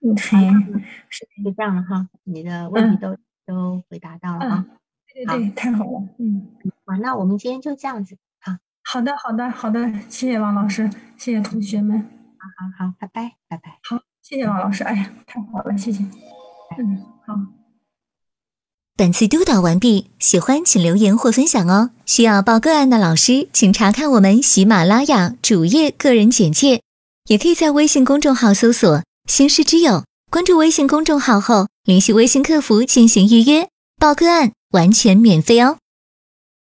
Speaker 1: 嗯，是就这样了哈，你的问题都都回答到了啊。
Speaker 2: 对对对，太好了，嗯，
Speaker 1: 好，那我们今天就这样子，好。
Speaker 2: 好的好的好的，谢谢王老师，谢谢同学们。
Speaker 1: 好好好，拜拜拜拜。
Speaker 2: 好，谢谢王老师。哎呀，太好了，谢谢。嗯，好。
Speaker 3: 本次督导完毕，喜欢请留言或分享哦。需要报个案的老师，请查看我们喜马拉雅主页个人简介，也可以在微信公众号搜索“星师之友”，关注微信公众号后，联系微信客服进行预约报个案，完全免费哦。